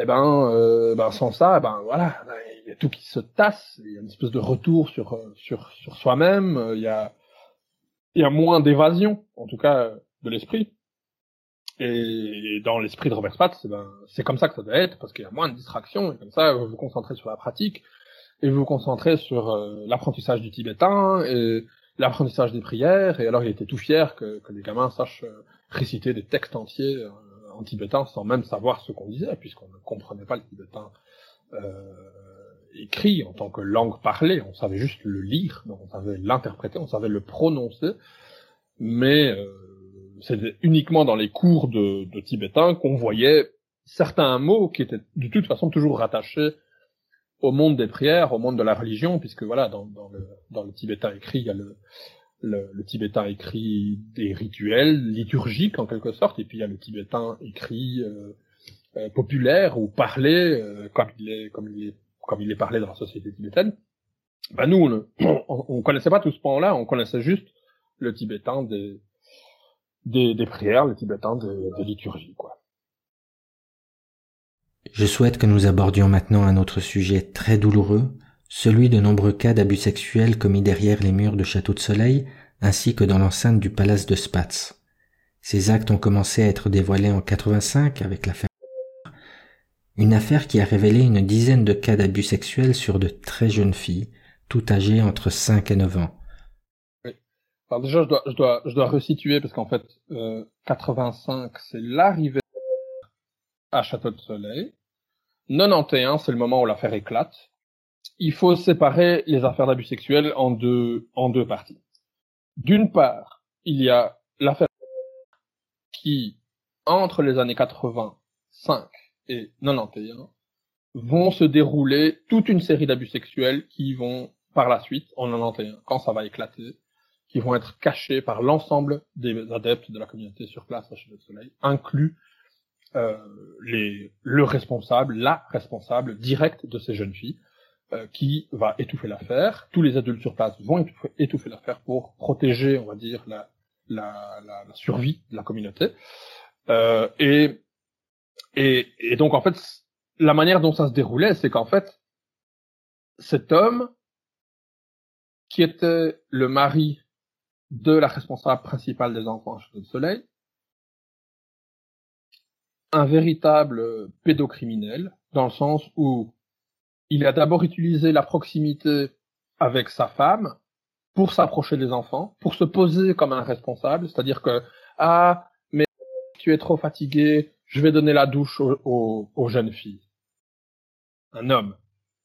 eh ben, euh, ben sans ça, eh ben voilà, il y a tout qui se tasse, il y a une espèce de retour sur euh, sur sur soi-même, euh, il y a il y a moins d'évasion, en tout cas de l'esprit. Et dans l'esprit de Robert Spatz, eh ben c'est comme ça que ça doit être parce qu'il y a moins de distractions et comme ça vous vous concentrez sur la pratique et vous vous concentrez sur l'apprentissage du tibétain et l'apprentissage des prières. Et alors il était tout fier que, que les gamins sachent réciter des textes entiers en tibétain sans même savoir ce qu'on disait, puisqu'on ne comprenait pas le tibétain euh, écrit en tant que langue parlée. On savait juste le lire, on savait l'interpréter, on savait le prononcer, mais euh, c'était uniquement dans les cours de, de tibétain qu'on voyait certains mots qui étaient de toute façon toujours rattachés au monde des prières, au monde de la religion, puisque voilà, dans, dans, le, dans le tibétain écrit, il y a le, le, le, tibétain écrit des rituels liturgiques en quelque sorte, et puis il y a le tibétain écrit euh, euh, populaire ou parlé euh, comme il est comme il est comme il est parlé dans la société tibétaine. Ben nous, on, on, connaissait pas tout ce point-là, on connaissait juste le tibétain des des, des prières, le tibétain des, des liturgies, quoi. Je souhaite que nous abordions maintenant un autre sujet très douloureux, celui de nombreux cas d'abus sexuels commis derrière les murs de Château de Soleil, ainsi que dans l'enceinte du palace de Spatz. Ces actes ont commencé à être dévoilés en 85 avec l'affaire une affaire qui a révélé une dizaine de cas d'abus sexuels sur de très jeunes filles, toutes âgées entre 5 et 9 ans. Oui. Alors déjà, je dois, je dois, je dois resituer parce qu'en fait, euh, 85, c'est l'arrivée à Château de Soleil. 91, c'est le moment où l'affaire éclate il faut séparer les affaires d'abus sexuels en deux, en deux parties. D'une part, il y a l'affaire qui, entre les années 85 et 91, vont se dérouler toute une série d'abus sexuels qui vont, par la suite, en 91, quand ça va éclater, qui vont être cachés par l'ensemble des adeptes de la communauté sur place à Chez le Soleil, inclus euh, le responsable, la responsable directe de ces jeunes filles, euh, qui va étouffer l'affaire. Tous les adultes sur place vont étouffer, l'affaire pour protéger, on va dire, la, la, la, survie de la communauté. Euh, et, et, et donc, en fait, la manière dont ça se déroulait, c'est qu'en fait, cet homme, qui était le mari de la responsable principale des enfants chez le Soleil, un véritable pédocriminel, dans le sens où il a d'abord utilisé la proximité avec sa femme pour s'approcher des enfants, pour se poser comme un responsable, c'est-à-dire que ah mais tu es trop fatigué, je vais donner la douche aux, jeunes filles. Un homme,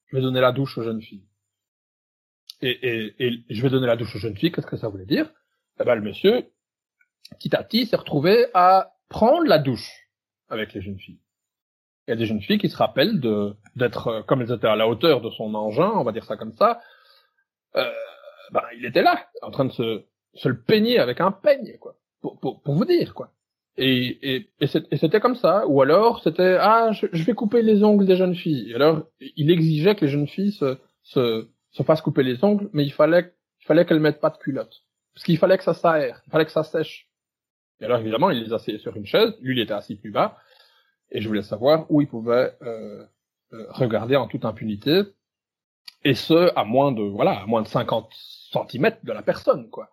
je vais donner la douche aux jeunes filles. Et, je vais donner la douche aux jeunes filles, qu'est-ce que ça voulait dire? Eh ben le monsieur, petit à petit, s'est retrouvé à prendre la douche avec les jeunes filles il y a des jeunes filles qui se rappellent de d'être euh, comme elles étaient à la hauteur de son engin, on va dire ça comme ça. Euh, ben il était là, en train de se se le peigner avec un peigne, quoi, pour pour, pour vous dire, quoi. Et et et c'était comme ça. Ou alors c'était ah je, je, vais couper les ongles des jeunes filles. Et alors il exigeait que les jeunes filles se se se fassent couper les ongles, mais il fallait il fallait qu'elles mettent pas de culotte, parce qu'il fallait que ça s'aère, il fallait que ça sèche. Et alors évidemment il les asseyait sur une chaise, lui il était assis plus bas et je voulais savoir où il pouvait euh, euh, regarder en toute impunité, et ce à moins de voilà à moins de 50 centimètres de la personne quoi.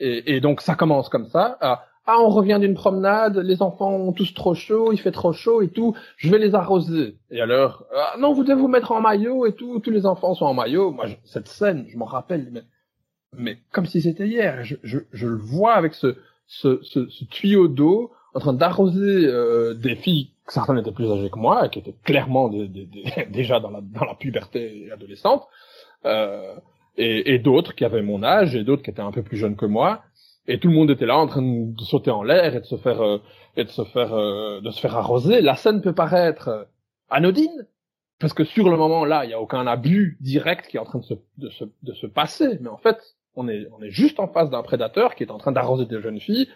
Et, et donc ça commence comme ça. Ah, on revient d'une promenade, les enfants ont tous trop chaud, il fait trop chaud et tout, je vais les arroser. Et alors, ah, non, vous devez vous mettre en maillot et tout, tous les enfants sont en maillot. Moi, cette scène, je m'en rappelle, mais, mais comme si c'était hier, je, je, je, le vois avec ce, ce, ce tuyau d'eau en train d'arroser euh, des filles, certaines étaient plus âgées que moi, qui étaient clairement déjà dans la, puberté adolescente, euh, et, d'autres qui avaient mon âge, et d'autres qui étaient un peu plus jeunes que moi et tout le monde était là en train de sauter en l'air et de se faire euh, et de se faire euh, de se faire arroser. La scène peut paraître euh, anodine parce que sur le moment là, il y a aucun abus direct qui est en train de se de se, de se passer, mais en fait, on est on est juste en face d'un prédateur qui est en train d'arroser des jeunes filles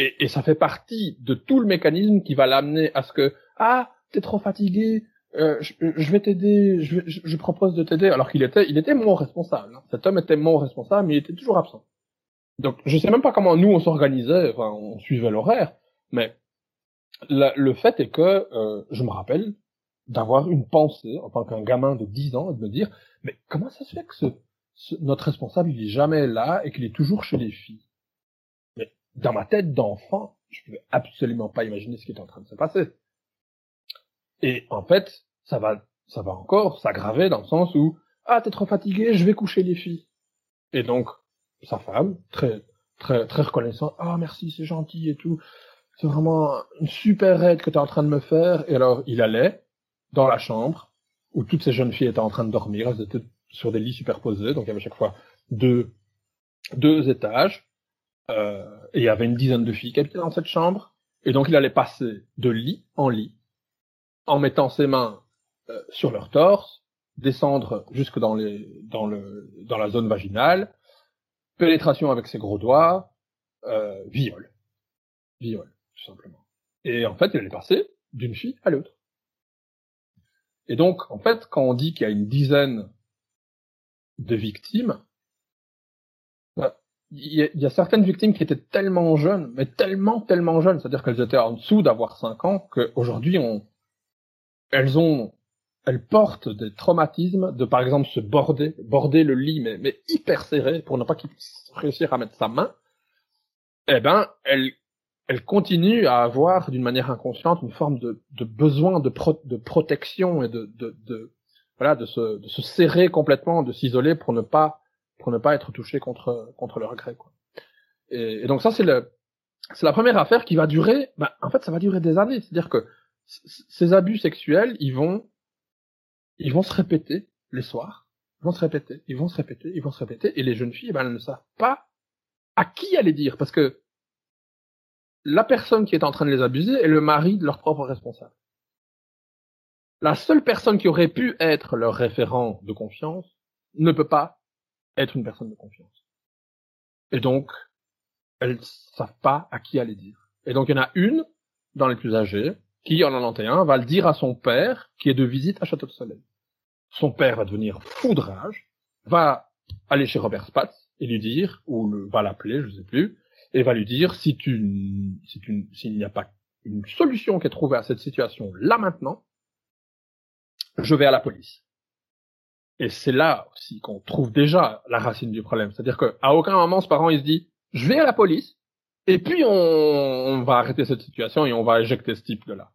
et, et ça fait partie de tout le mécanisme qui va l'amener à ce que ah t'es trop fatigué, euh, je, je, vais t'aider, je, je, propose de t'aider, alors qu'il était, il était mon responsable. Hein. Cet homme était mon responsable, mais il était toujours absent. Donc, je sais même pas comment nous on s'organisait, enfin, on suivait l'horaire, mais le fait est que euh, je me rappelle d'avoir une pensée en tant qu'un gamin de 10 ans et de me dire, mais comment ça se fait que ce, notre responsable il est jamais là et qu'il est toujours chez les filles? Dans ma tête d'enfant, je pouvais absolument pas imaginer ce qui était en train de se passer. Et en fait, ça va, ça va encore s'aggraver dans le sens où ah t'es trop fatigué, je vais coucher les filles. Et donc sa femme, très très très reconnaissant. Ah merci, c'est gentil et tout. C'est vraiment une super aide que tu es en train de me faire. Et alors il allait dans la chambre où toutes ces jeunes filles étaient en train de dormir. Elles étaient sur des lits superposés, donc il y avait chaque fois deux deux étages. Euh, et il y avait une dizaine de filles qui étaient dans cette chambre. Et donc il allait passer de lit en lit en mettant ses mains euh, sur leur torse, descendre jusque dans la zone vaginale pénétration avec ses gros doigts, euh, viol. Viol, tout simplement. Et en fait, il est passé d'une fille à l'autre. Et donc, en fait, quand on dit qu'il y a une dizaine de victimes, il y, a certaines victimes qui étaient tellement jeunes, mais tellement, tellement jeunes, c'est-à-dire qu'elles étaient en dessous d'avoir 5 ans, qu'aujourd'hui, on, elles ont elle porte des traumatismes de, par exemple, se border, border le lit, mais, mais hyper serré pour ne pas qu'il puisse réussir à mettre sa main, eh ben, elle, elle continue à avoir, d'une manière inconsciente, une forme de, de besoin de, pro, de protection et de, de, de, voilà, de se, de se serrer complètement, de s'isoler pour ne pas, pour ne pas être touché contre, contre leur gré, quoi. Et, donc ça, c'est le, c'est la première affaire qui va durer, ben, en fait, ça va durer des années. C'est-à-dire que ces abus sexuels, ils vont ils vont se répéter les soirs, ils vont se répéter, ils vont se répéter, ils vont se répéter, et les jeunes filles, eh ben, elles ne savent pas à qui aller dire, parce que la personne qui est en train de les abuser est le mari de leur propre responsable. La seule personne qui aurait pu être leur référent de confiance ne peut pas être une personne de confiance. Et donc, elles savent pas à qui aller dire. Et donc, il y en a une, dans les plus âgées, qui, en 91, va le dire à son père, qui est de visite à Château de Soleil son père va devenir fou de rage, va aller chez Robert Spatz et lui dire, ou va l'appeler, je sais plus, et va lui dire si tu, si tu, s'il n'y a pas une solution qui est trouvée à cette situation là maintenant, je vais à la police. Et c'est là aussi qu'on trouve déjà la racine du problème. C'est-à-dire qu'à aucun moment ce parent il se dit je vais à la police et puis on, va arrêter cette situation et on va éjecter ce type de là.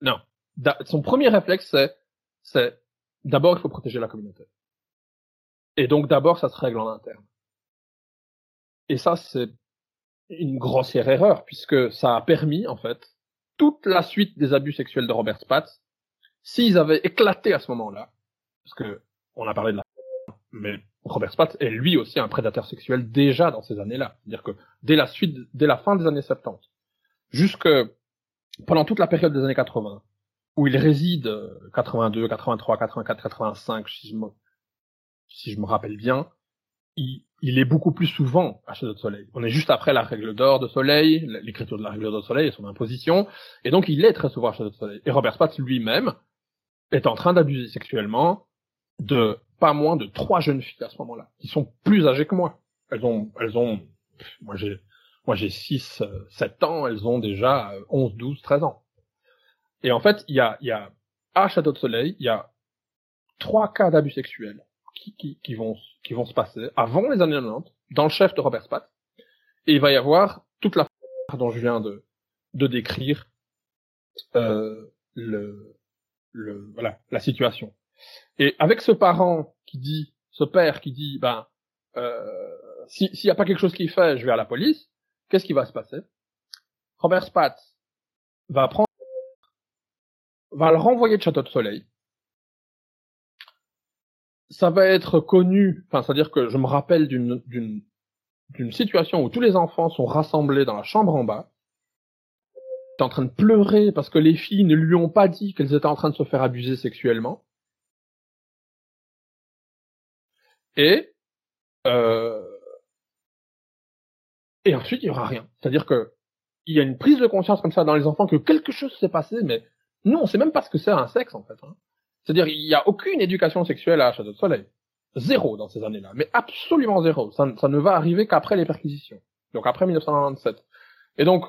Non. son premier réflexe c'est c'est d'abord, il faut protéger la communauté. Et donc, d'abord, ça se règle en interne. Et ça, c'est une grossière erreur, puisque ça a permis, en fait, toute la suite des abus sexuels de Robert Spatz, s'ils avaient éclaté à ce moment-là, parce que on a parlé de la mais Robert Spatz est lui aussi un prédateur sexuel déjà dans ces années-là. C'est-à-dire que dès la suite, dès la fin des années 70, jusque pendant toute la période des années 80, où il réside 82, 83, 84, 85, si je me, si je me rappelle bien, il, il est beaucoup plus souvent à Château de Soleil. On est juste après la règle d'or de Soleil, l'écriture de la règle d'or de Soleil et son imposition, et donc il est très souvent à Château de Soleil. Et Robert Spatz lui-même est en train d'abuser sexuellement de pas moins de trois jeunes filles à ce moment-là, qui sont plus âgées que moi. Elles ont, elles ont, moi j'ai, moi j'ai 6, 7 ans, elles ont déjà 11, 12, 13 ans. Et en fait, il y a, il y a à Château de Soleil, il y a trois cas d'abus sexuels qui, qui, qui, vont, qui vont se passer avant les années 90, dans le chef de Robert Spatz, et il va y avoir toute la dont je viens de, de décrire euh, le, le, voilà, la situation. Et avec ce parent qui dit, ce père qui dit, ben, euh, s'il n'y a pas quelque chose qui fait, je vais à la police, qu'est-ce qui va se passer? Robert Spatz va prendre, va le renvoyer de Château de Soleil. Ça va être connu, enfin, c'est-à-dire que je me rappelle d'une, d'une, situation où tous les enfants sont rassemblés dans la chambre en bas, est en train de pleurer parce que les filles ne lui ont pas dit qu'elles étaient en train de se faire abuser sexuellement. Et euh, et ensuite il y aura rien. C'est-à-dire que il y a une prise de conscience comme ça dans les enfants que quelque chose s'est passé, mais nous on sait même pas ce que c'est un sexe en fait. Hein. C'est-à-dire il y a aucune éducation sexuelle à Château de Soleil, zéro dans ces années-là, mais absolument zéro. Ça, ça ne va arriver qu'après les perquisitions, donc après 1997. Et donc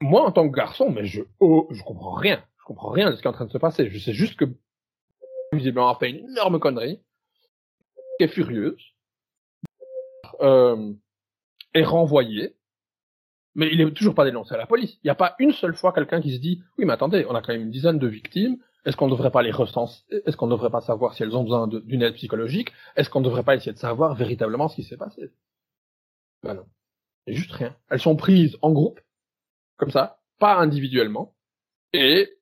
moi en tant que garçon, mais je oh, je comprends rien, je comprends rien de ce qui est en train de se passer. Je sais juste que visiblement a fait une énorme connerie, qui est furieuse, euh, est renvoyé, mais il est toujours pas dénoncé à la police. Il n'y a pas une seule fois quelqu'un qui se dit oui mais attendez, on a quand même une dizaine de victimes, est-ce qu'on ne devrait pas les recenser? Est-ce qu'on ne devrait pas savoir si elles ont besoin d'une aide psychologique? Est-ce qu'on ne devrait pas essayer de savoir véritablement ce qui s'est passé Ben non. Il juste rien. Elles sont prises en groupe, comme ça, pas individuellement, et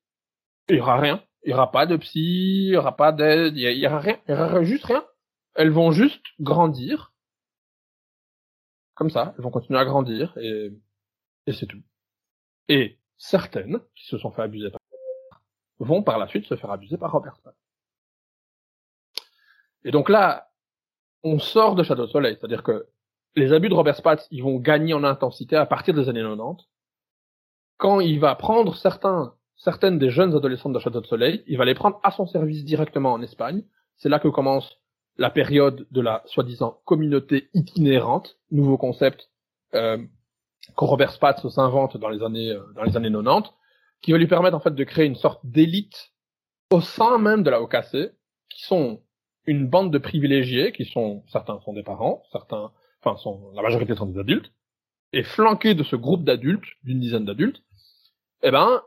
il y aura rien. Il y aura pas de psy, il y aura pas d'aide, il y aura rien. Il y aura juste rien. Elles vont juste grandir, comme ça, elles vont continuer à grandir et, c'est tout. Et certaines qui se sont fait abuser par vont par la suite se faire abuser par Robert. Et donc là, on sort de Château de Soleil, c'est-à-dire que les abus de Robert Spatz, ils vont gagner en intensité à partir des années 90. Quand il va prendre certains, certaines des jeunes adolescentes de Château de Soleil, il va les prendre à son service directement en Espagne. C'est là que commence la période de la soi-disant communauté itinérante, nouveau concept euh, que Robert Spatz s'invente dans les années euh, dans les années 90, qui va lui permettre en fait de créer une sorte d'élite au sein même de la OKC, qui sont une bande de privilégiés, qui sont certains sont des parents, certains, enfin sont la majorité sont des adultes, et flanqués de ce groupe d'adultes, d'une dizaine d'adultes, eh ben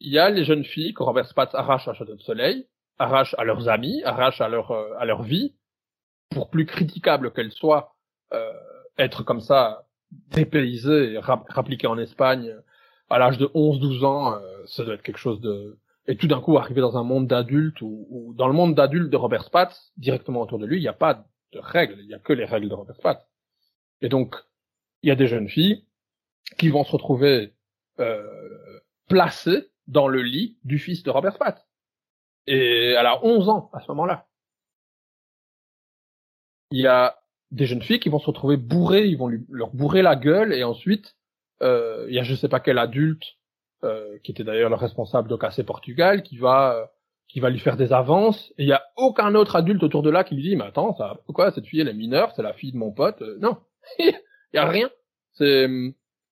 il y a les jeunes filles que Robert Spatz arrache à Château de Soleil, arrachent à leurs amis, arrachent à leur euh, à leur vie, pour plus critiquable qu'elle soit, euh, être comme ça dépaysé rappliqué en Espagne à l'âge de 11-12 ans, euh, ça doit être quelque chose de et tout d'un coup arriver dans un monde d'adultes ou, dans le monde d'adultes de Robert Spatz, directement autour de lui, il n'y a pas de règles, il n'y a que les règles de Robert Spatz. Et donc, il y a des jeunes filles qui vont se retrouver euh, placées dans le lit du fils de Robert Spatz. Et elle a 11 ans à ce moment-là. Il y a des jeunes filles qui vont se retrouver bourrées, ils vont leur bourrer la gueule et ensuite euh, il y a je sais pas quel adulte euh, qui était d'ailleurs le responsable d'OKC Portugal qui va euh, qui va lui faire des avances et il y a aucun autre adulte autour de là qui lui dit mais attends ça pourquoi cette fille elle est mineure c'est la fille de mon pote euh, non il y a rien c'est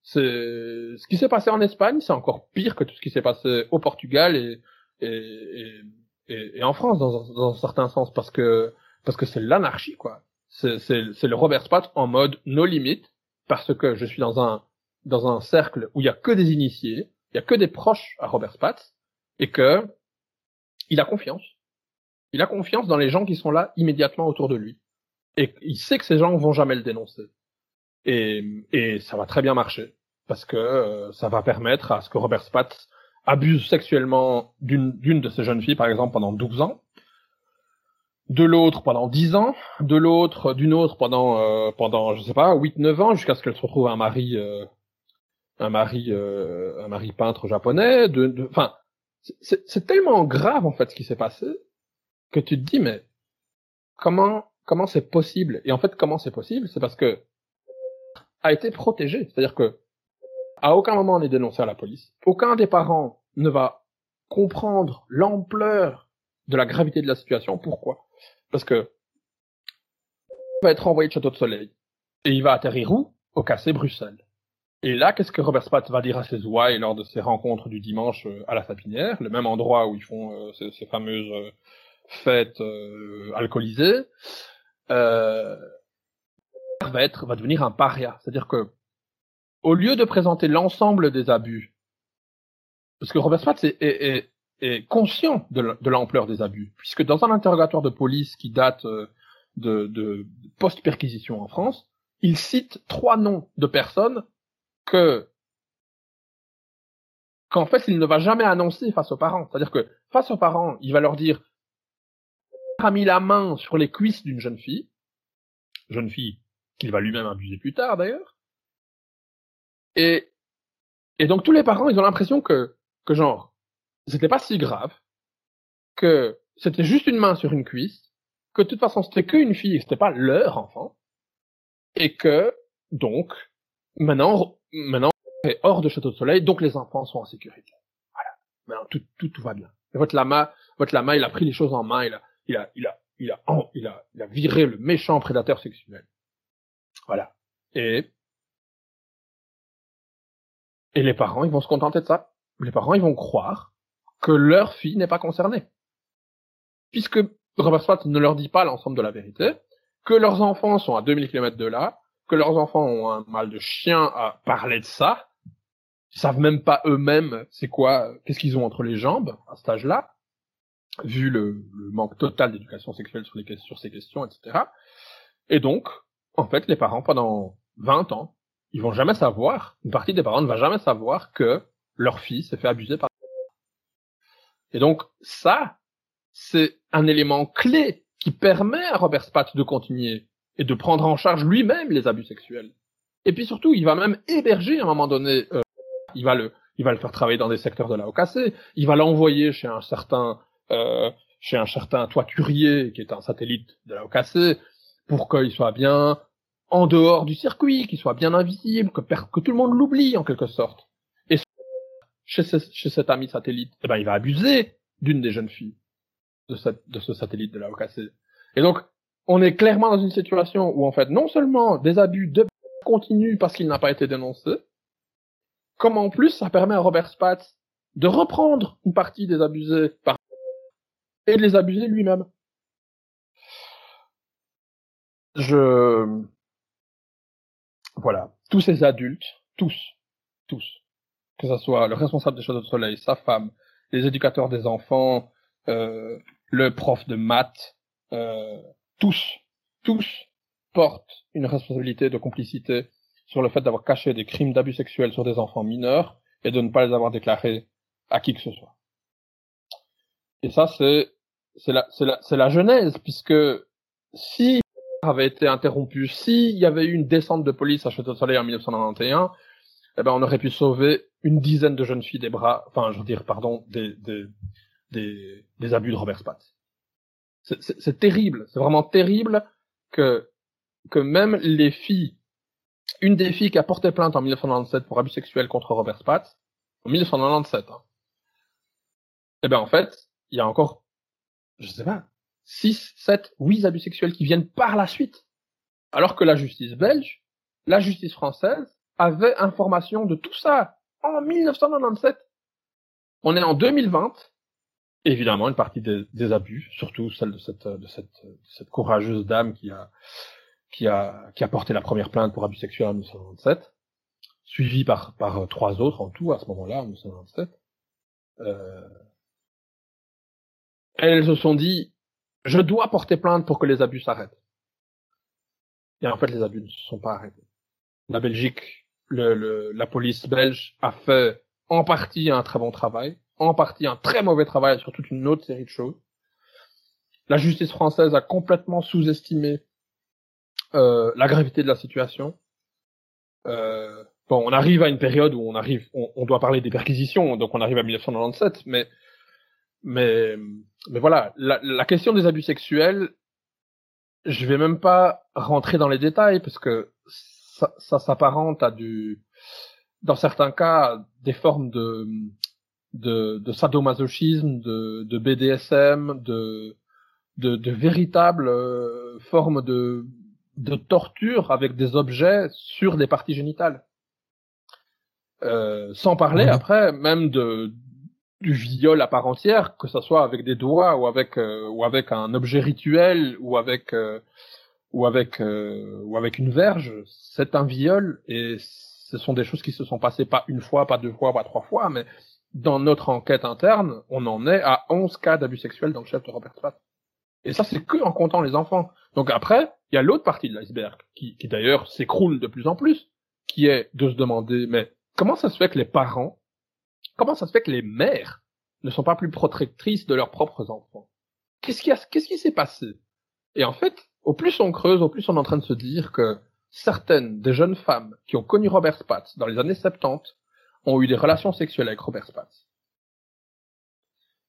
c'est ce qui s'est passé en Espagne c'est encore pire que tout ce qui s'est passé au Portugal et, et et, et, en France dans, dans un certain sens parce que parce que c'est l'anarchie quoi. C'est le Robert Spatz en mode no limites parce que je suis dans un dans un cercle où il y a que des initiés, il y a que des proches à Robert Spatz et que il a confiance. Il a confiance dans les gens qui sont là immédiatement autour de lui et il sait que ces gens vont jamais le dénoncer. Et, et ça va très bien marcher parce que euh, ça va permettre à ce que Robert Spatz abuse sexuellement d'une de ces jeunes filles, par exemple, pendant 12 ans, de l'autre pendant 10 ans, de l'autre, d'une autre pendant, euh, pendant, je sais pas, 8-9 ans, jusqu'à ce qu'elle se retrouve un mari, euh, un mari, euh, un mari peintre japonais. De, enfin, c'est tellement grave en fait ce qui s'est passé que tu te dis mais comment, comment c'est possible? Et en fait, comment c'est possible? C'est parce que a été protégé, c'est-à-dire que à aucun moment on est dénoncé à la police. Aucun des parents ne va comprendre l'ampleur de la gravité de la situation. Pourquoi? Parce que il va être envoyé de Château de Soleil et il va atterrir où? Au Cassé Bruxelles. Et là, qu'est-ce que Robert Spatz va dire à ses ouailles lors de ses rencontres du dimanche euh, à la Sapinière, le même endroit où ils font euh, ces, fameuses euh, fêtes alcoolisées va être va devenir un paria, c'est-à-dire que au lieu de présenter l'ensemble des abus, parce que Robert Spatz est, conscient de l'ampleur des abus, puisque dans un interrogatoire de police qui date euh, de, de post-perquisition en France, il cite trois noms de personnes que qu'en fait il ne va jamais annoncer face aux parents. C'est-à-dire que face aux parents, il va leur dire a mis la main sur les cuisses d'une jeune fille, jeune fille qu'il va lui-même abuser plus tard d'ailleurs. Et, et donc tous les parents, ils ont l'impression que, que genre, c'était pas si grave, que c'était juste une main sur une cuisse, que de toute façon c'était qu'une fille, c'était pas leur enfant, et que, donc, maintenant, maintenant, est hors de Château de Soleil, donc les enfants sont en sécurité. Voilà. Maintenant, tout, tout, tout va bien. Et votre lama, votre lama, il a pris les choses en main, il a, il a, il a, il a, il a, il a viré le méchant prédateur sexuel. Voilà. Et, et les parents, ils vont se contenter de ça. Les parents, ils vont croire que leur fille n'est pas concernée. Puisque Robert ne leur dit pas l'ensemble de la vérité, que leurs enfants sont à 2000 km de là, que leurs enfants ont un mal de chien à parler de ça, ils savent même pas eux-mêmes c'est quoi, qu'est-ce qu'ils ont entre les jambes à cet âge-là, vu le, manque total d'éducation sexuelle sur, les, sur ces questions, etc. Et donc, en fait, les parents, pendant 20 ans, ils vont jamais savoir, une partie des parents ne va jamais savoir que leur fille s'est fait abuser par... Et donc, ça, c'est un élément clé qui permet à Robert Spatz de continuer et de prendre en charge lui-même les abus sexuels. Et puis surtout, il va même héberger à un moment donné, euh, il va le, il va le faire travailler dans des secteurs de la OKC, il va l'envoyer chez un certain, euh, chez un certain toiturier qui est un satellite de la OKC pour qu'il soit bien en dehors du circuit, qu'il soit bien invisible, que, que tout le monde l'oublie en quelque sorte. Et chez, cet ami satellite, eh ben, il va abuser d'une des jeunes filles de ce satellite de la OKC. Et donc, on est clairement dans une situation où en fait, non seulement des abus de continuent parce qu'il n'a pas été dénoncé, comme en plus ça permet à Robert Spatz de reprendre une partie des abusés par et de les abuser lui-même. Je voilà, tous ces adultes, tous, tous, que ce soit le responsable des Châteaux de Soleil, sa femme, les éducateurs des enfants, euh, le prof de maths, euh, tous, tous portent une responsabilité de complicité sur le fait d'avoir caché des crimes d'abus sexuels sur des enfants mineurs et de ne pas les avoir déclarés à qui que ce soit. Et ça, c'est la, la, c'est la genèse, puisque si avait été interrompu, s'il y avait eu une descente de police à Château de Soleil en 1991, eh ben on aurait pu sauver une dizaine de jeunes filles des bras, enfin je veux dire pardon, des des des, des abus de Robert Spatz. C'est terrible, c'est vraiment terrible que que même les filles, une des filles qui a porté plainte en 1997 pour abus sexuels contre Robert Spatz, en 1997, hein, eh ben en fait, il y a encore, je sais pas, 6, 7, 8 abus sexuels qui viennent par la suite. Alors que la justice belge, la justice française avait information de tout ça en 1997. On est en 2020 évidemment une partie des, abus, surtout celle de cette, de cette, de cette courageuse dame qui a, qui a, qui a porté la première plainte pour abus sexuels en 1997, suivie par, par euh, trois autres en tout à ce moment-là, en 1997. Euh, elles se sont dit, je dois porter plainte pour que les abus s'arrêtent. Et en fait, les abus ne se sont pas arrêtés. La Belgique, la police belge a fait en partie un très bon travail en partie un très mauvais travail sur toute une autre série de choses. La justice française a complètement sous-estimé euh, la gravité de la situation. Euh, bon, on arrive à une période où on arrive, on, doit parler des perquisitions, donc on arrive à 1997, mais mais mais voilà, la, la question des abus sexuels, je vais même pas rentrer dans les détails parce que ça, ça s'apparente à du, dans certains cas, des formes de de, de sadomasochisme, de, de BDSM, de, de, de véritables euh, formes de, de torture avec des objets sur des parties génitales. Euh, sans parler après même de du viol à part entière, que ce soit avec des doigts ou avec euh, ou avec un objet rituel ou avec ou avec ou avec une verge, c'est un viol et ce sont des choses qui se sont passées pas une fois, pas deux fois, pas trois fois, mais dans notre enquête interne, on en est à 11 cas d'abus sexuels dans le chef de Robert Spatz. Et ça, c'est que en comptant les enfants. Donc après, il y a l'autre partie de l'iceberg, qui, qui d'ailleurs s'écroule de plus en plus, qui est de se demander, mais comment ça se fait que les parents, comment ça se fait que les mères ne sont pas plus protectrices de leurs propres enfants? Qu'est-ce qui, qu'est-ce qui s'est passé? Et en fait, au plus on creuse, au plus on est en train de se dire que certaines des jeunes femmes qui ont connu Robert Spatz dans les années 70 ont eu des relations sexuelles avec Robert Spatz.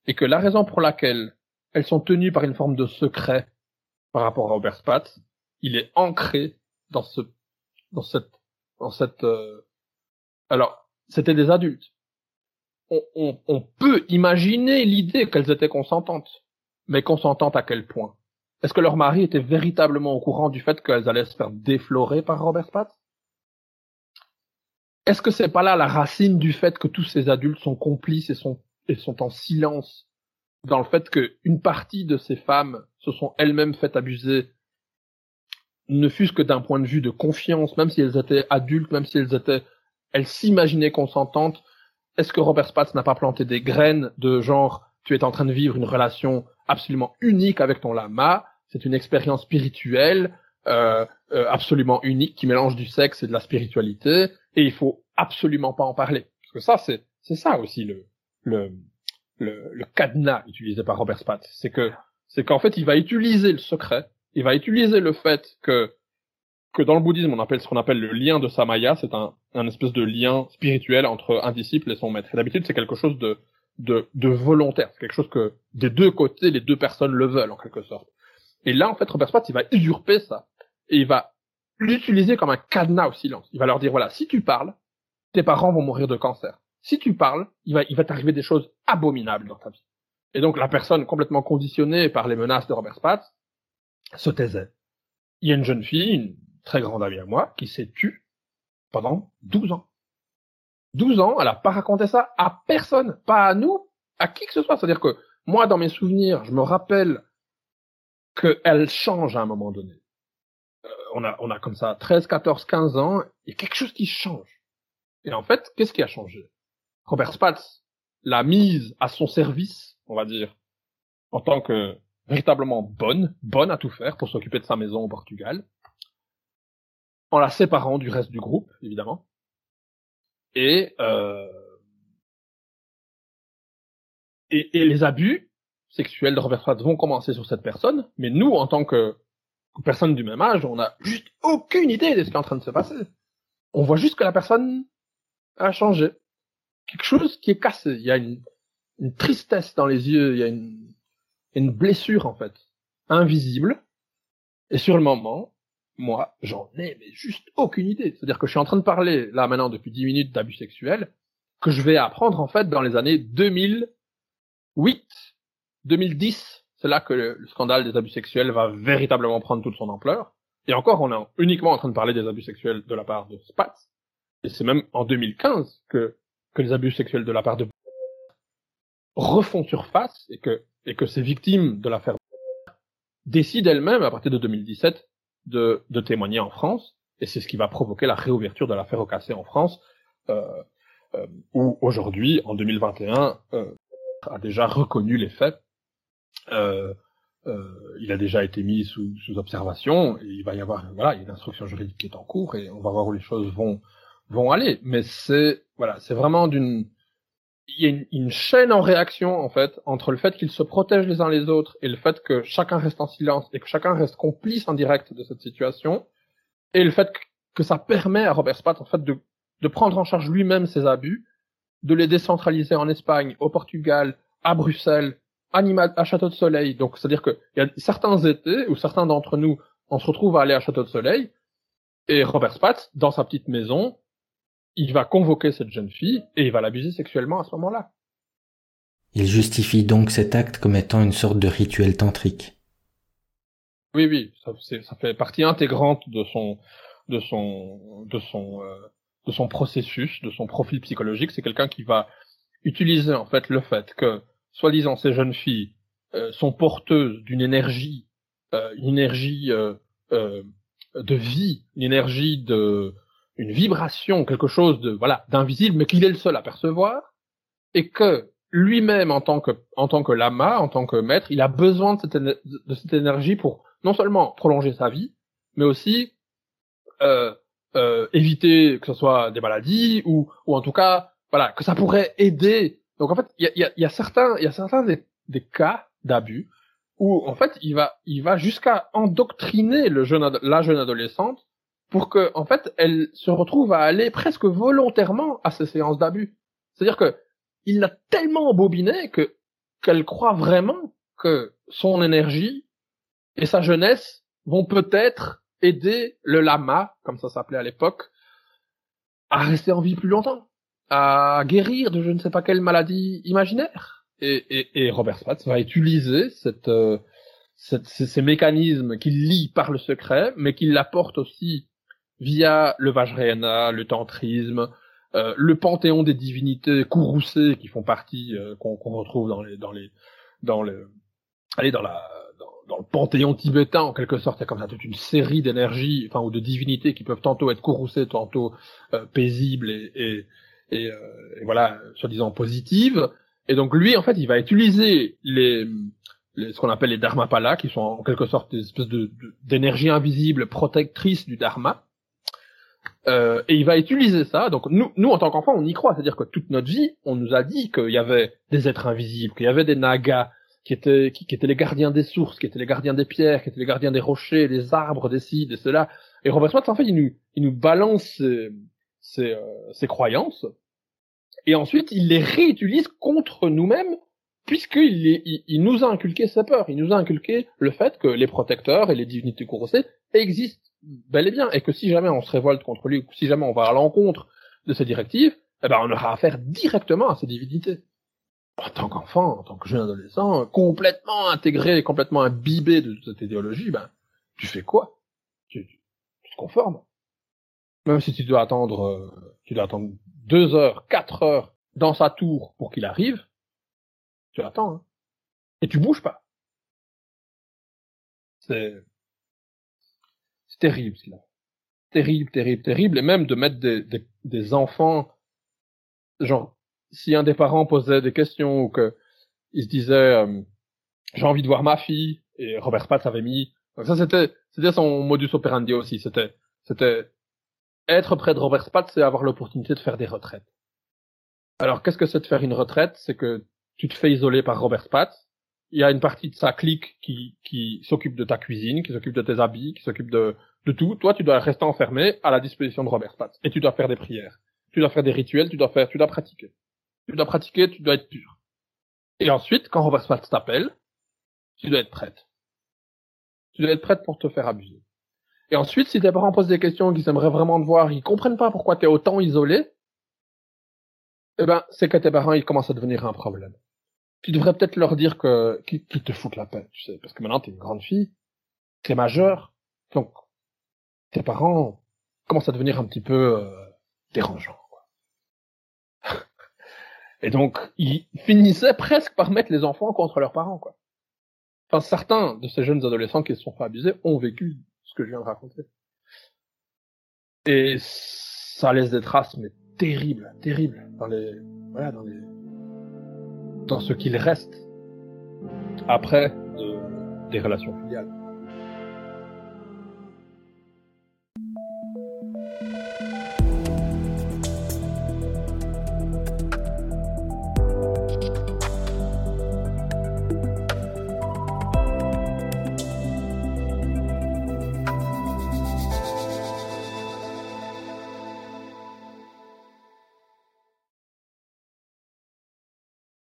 Et que la raison pour laquelle elles sont tenues par une forme de secret par rapport à Robert Spatz, il est ancré dans ce, dans cette, dans cette, euh, alors, c'était des adultes. On, peut imaginer l'idée qu'elles étaient consentantes, mais consentantes à quel point? Est-ce que leur mari était véritablement au courant du fait qu'elles allaient se faire déflorer par Robert Spatz Est-ce que c'est pas là la racine du fait que tous ces adultes sont complices et sont, et sont en silence dans le fait qu'une partie de ces femmes se sont elles-mêmes faites abuser, ne fût-ce que d'un point de vue de confiance, même si elles étaient adultes, même si elles étaient, elles s'imaginaient consentantes. Est-ce que Robert Spatz n'a pas planté des graines de genre, tu es en train de vivre une relation absolument unique avec ton lama, c'est une expérience spirituelle, euh, euh, absolument unique qui mélange du sexe et de la spiritualité, et il faut absolument pas en parler. Parce que ça, c'est, c'est ça aussi le, le, le, le cadenas utilisé par Robert Spatz. C'est que, c'est qu'en fait, il va utiliser le secret, il va utiliser le fait que, que dans le bouddhisme, on appelle ce qu'on appelle le lien de Samaya, c'est un, un espèce de lien spirituel entre un disciple et son maître. Et d'habitude, c'est quelque chose de, de, volontaire. C'est quelque chose que des deux côtés, les deux personnes le veulent, en quelque sorte. Et là, en fait, Robert Spatz, il va usurper ça. Et il va l'utiliser comme un cadenas au silence. Il va leur dire, voilà, si tu parles, tes parents vont mourir de cancer si tu parles, il va, il va t'arriver des choses abominables dans ta vie. Et donc la personne complètement conditionnée par les menaces de Robert Spatz se taisait. Il y a une jeune fille, très grande amie à moi, qui s'est tue pendant 12 ans. 12 ans, elle a pas raconté ça à personne, pas à nous, à qui que ce soit. C'est-à-dire que moi, dans mes souvenirs, je me rappelle qu'elle change à un moment donné. Euh, on a, on a comme ça 13, 14, 15 ans, il y a quelque chose qui change. Et en fait, qu'est-ce qui a changé? Robert Spatz l'a mise à son service, on va dire, en tant que véritablement bonne, bonne à tout faire pour s'occuper de sa maison au Portugal, en la séparant du reste du groupe, évidemment. Et, euh, et, les abus sexuels de Robert Spatz vont commencer sur cette personne, mais nous, en tant que personne du même âge, on n'a juste aucune idée de ce qui est en train de se passer. On voit juste que la personne a changé quelque chose qui est cassé. Il y a une, tristesse dans les yeux, il y a une blessure en fait, invisible. Et sur le moment, moi, j'en ai juste aucune idée. C'est-à-dire que je suis en train de parler là maintenant depuis 10 minutes d'abus sexuels que je vais apprendre en fait dans les années 2008, 2010. C'est là que le, scandale des abus sexuels va véritablement prendre toute son ampleur. Et encore, on est uniquement en train de parler des abus sexuels de la part de Spatz. Et c'est même en 2015 que que les abus sexuels de la part de refont surface et que, et que ces victimes de l'affaire décident elles-mêmes, à partir de 2017, de, de témoigner en France. Et c'est ce qui va provoquer la réouverture de l'affaire au cassé en France, euh, euh, où aujourd'hui, en 2021, euh, a déjà reconnu les faits. Euh, euh, il a déjà été mis sous, sous observation et il va y avoir voilà, il y a une instruction juridique qui est en cours et on va voir où les choses vont vont aller. Mais c'est voilà, c'est vraiment d'une il y a une, chaîne en réaction en fait entre le fait qu'ils se protègent les uns les autres et le fait que chacun reste en silence et que chacun reste complice en direct de cette situation et le fait que ça permet à Robert Spatz en fait de, de prendre en charge lui-même ses abus, de les décentraliser en Espagne, au Portugal, à Bruxelles, à, à Château de Soleil. Donc c'est-à-dire qu'il y a certains étés où certains d'entre nous on se retrouve à aller à Château de Soleil et Robert Spatz dans sa petite maison il va convoquer cette jeune fille et il va l'abuser sexuellement à ce moment-là. Il justifie donc cet acte comme étant une sorte de rituel tantrique. Oui, oui, ça, ça fait partie intégrante de son, de son, de son, euh, de son processus, de son profil psychologique. C'est quelqu'un qui va utiliser en fait le fait que, soi-disant, ces jeunes filles euh, sont porteuses d'une énergie, euh, une énergie de vie, une énergie de une vibration, quelque chose de voilà d'invisible, mais qu'il est le seul à percevoir, et que lui-même en tant que en tant que lama, en tant que maître, il a besoin de cette, de cette énergie pour non seulement prolonger sa vie, mais aussi euh, euh, éviter que ce soit des maladies ou ou en tout cas voilà que ça pourrait aider. Donc en fait, il y a, y, a, y a, certains il y a certains des, des cas d'abus où en fait il va il va jusqu'à endoctriner le jeune la jeune adolescente pour que en fait elle se retrouve à aller presque volontairement à ces séances d'abus. C'est-à-dire que il l'a tellement embobiné que qu'elle croit vraiment que son énergie et sa jeunesse vont peut-être aider le lama, comme ça s'appelait à l'époque, à rester en vie plus longtemps, à guérir de je ne sais pas quelle maladie imaginaire. Et, et, et Robert Spatz va utiliser cette, euh, cette ces, mécanismes qu'il lit par le secret, mais qu'il l'apporte aussi via le Vajrayana, le tantrisme, euh, le panthéon des divinités courroucées qui font partie, euh, qu'on retrouve dans les, dans les, dans le, allez, dans la, dans, le panthéon tibétain en quelque sorte, il y a comme ça toute une série d'énergies, enfin ou de divinités qui peuvent tantôt être courroucées, tantôt euh, paisibles et, et, et, et voilà, soi-disant positives. Et donc lui, en fait, il va utiliser les ce qu'on appelle les dharmapalas, qui sont en quelque sorte des espèces de d'énergie invisible protectrice du dharma euh, et il va utiliser ça. Donc nous, nous en tant qu'enfants, on y croit. C'est-à-dire que toute notre vie, on nous a dit qu'il y avait des êtres invisibles, qu'il y avait des nagas qui étaient, qui, étaient les gardiens des sources, qui étaient les gardiens des pierres, qui étaient les gardiens des rochers, des arbres, des ci, des cela. Et Robert Smith, en fait, il nous, il nous balance ses, ses, euh, croyances. Et ensuite, il les réutilise contre nous-mêmes, puisqu'il il, il nous a inculqué ses peurs. Il nous a inculqué le fait que les protecteurs et les divinités courossées existent bel et bien, et que si jamais on se révolte contre lui, ou si jamais on va à l'encontre de ses directives, eh ben on aura affaire directement à ces divinités. En tant qu'enfant, en tant que jeune adolescent, complètement intégré, complètement imbibé de cette idéologie, ben tu fais quoi? Tu, tu, te conformes. Même si tu dois attendre, euh, tu dois attendre deux heures, quatre heures dans sa tour pour qu'il arrive, tu attends, hein. et tu bouges pas. C'est terrible, cela. Terrible, terrible, terrible. Et même de mettre des, des, des enfants, genre, si un des parents posait des questions ou que il se disait, euh, j'ai envie de voir ma fille, et Robert Spatz avait mis, ça c'était, c'était son modus operandi aussi, c'était, c'était être près de Robert Spatz, c'est avoir l'opportunité de faire des retraites. Alors qu'est-ce que c'est de faire une retraite? C'est que tu te fais isoler par Robert Spatz, il y a une partie de sa clique qui, qui s'occupe de ta cuisine, qui s'occupe de tes habits, qui s'occupe de, de tout. Toi, tu dois rester enfermé à la disposition de Robert Spatz. Et tu dois faire des prières. Tu dois faire des rituels, tu dois faire, tu dois pratiquer. Tu dois pratiquer, tu dois être pur. Et ensuite, quand Robert Spatz t'appelle, tu dois être prête. Tu dois être prête pour te faire abuser. Et ensuite, si tes parents posent des questions qu'ils aimeraient vraiment te voir, ils comprennent pas pourquoi tu es autant isolé, eh ben, c'est que tes parents, ils commencent à devenir un problème tu devrais peut-être leur dire que qu'ils te foutent la paix, tu sais, parce que maintenant t'es une grande fille, t'es majeure, donc tes parents commencent à devenir un petit peu euh, dérangeants. Et donc ils finissaient presque par mettre les enfants contre leurs parents, quoi. Enfin, certains de ces jeunes adolescents qui se sont fait abuser ont vécu ce que je viens de raconter. Et ça laisse des traces, mais terribles, terribles dans les, voilà, dans les, dans ce qu'il reste après de, des relations filiales.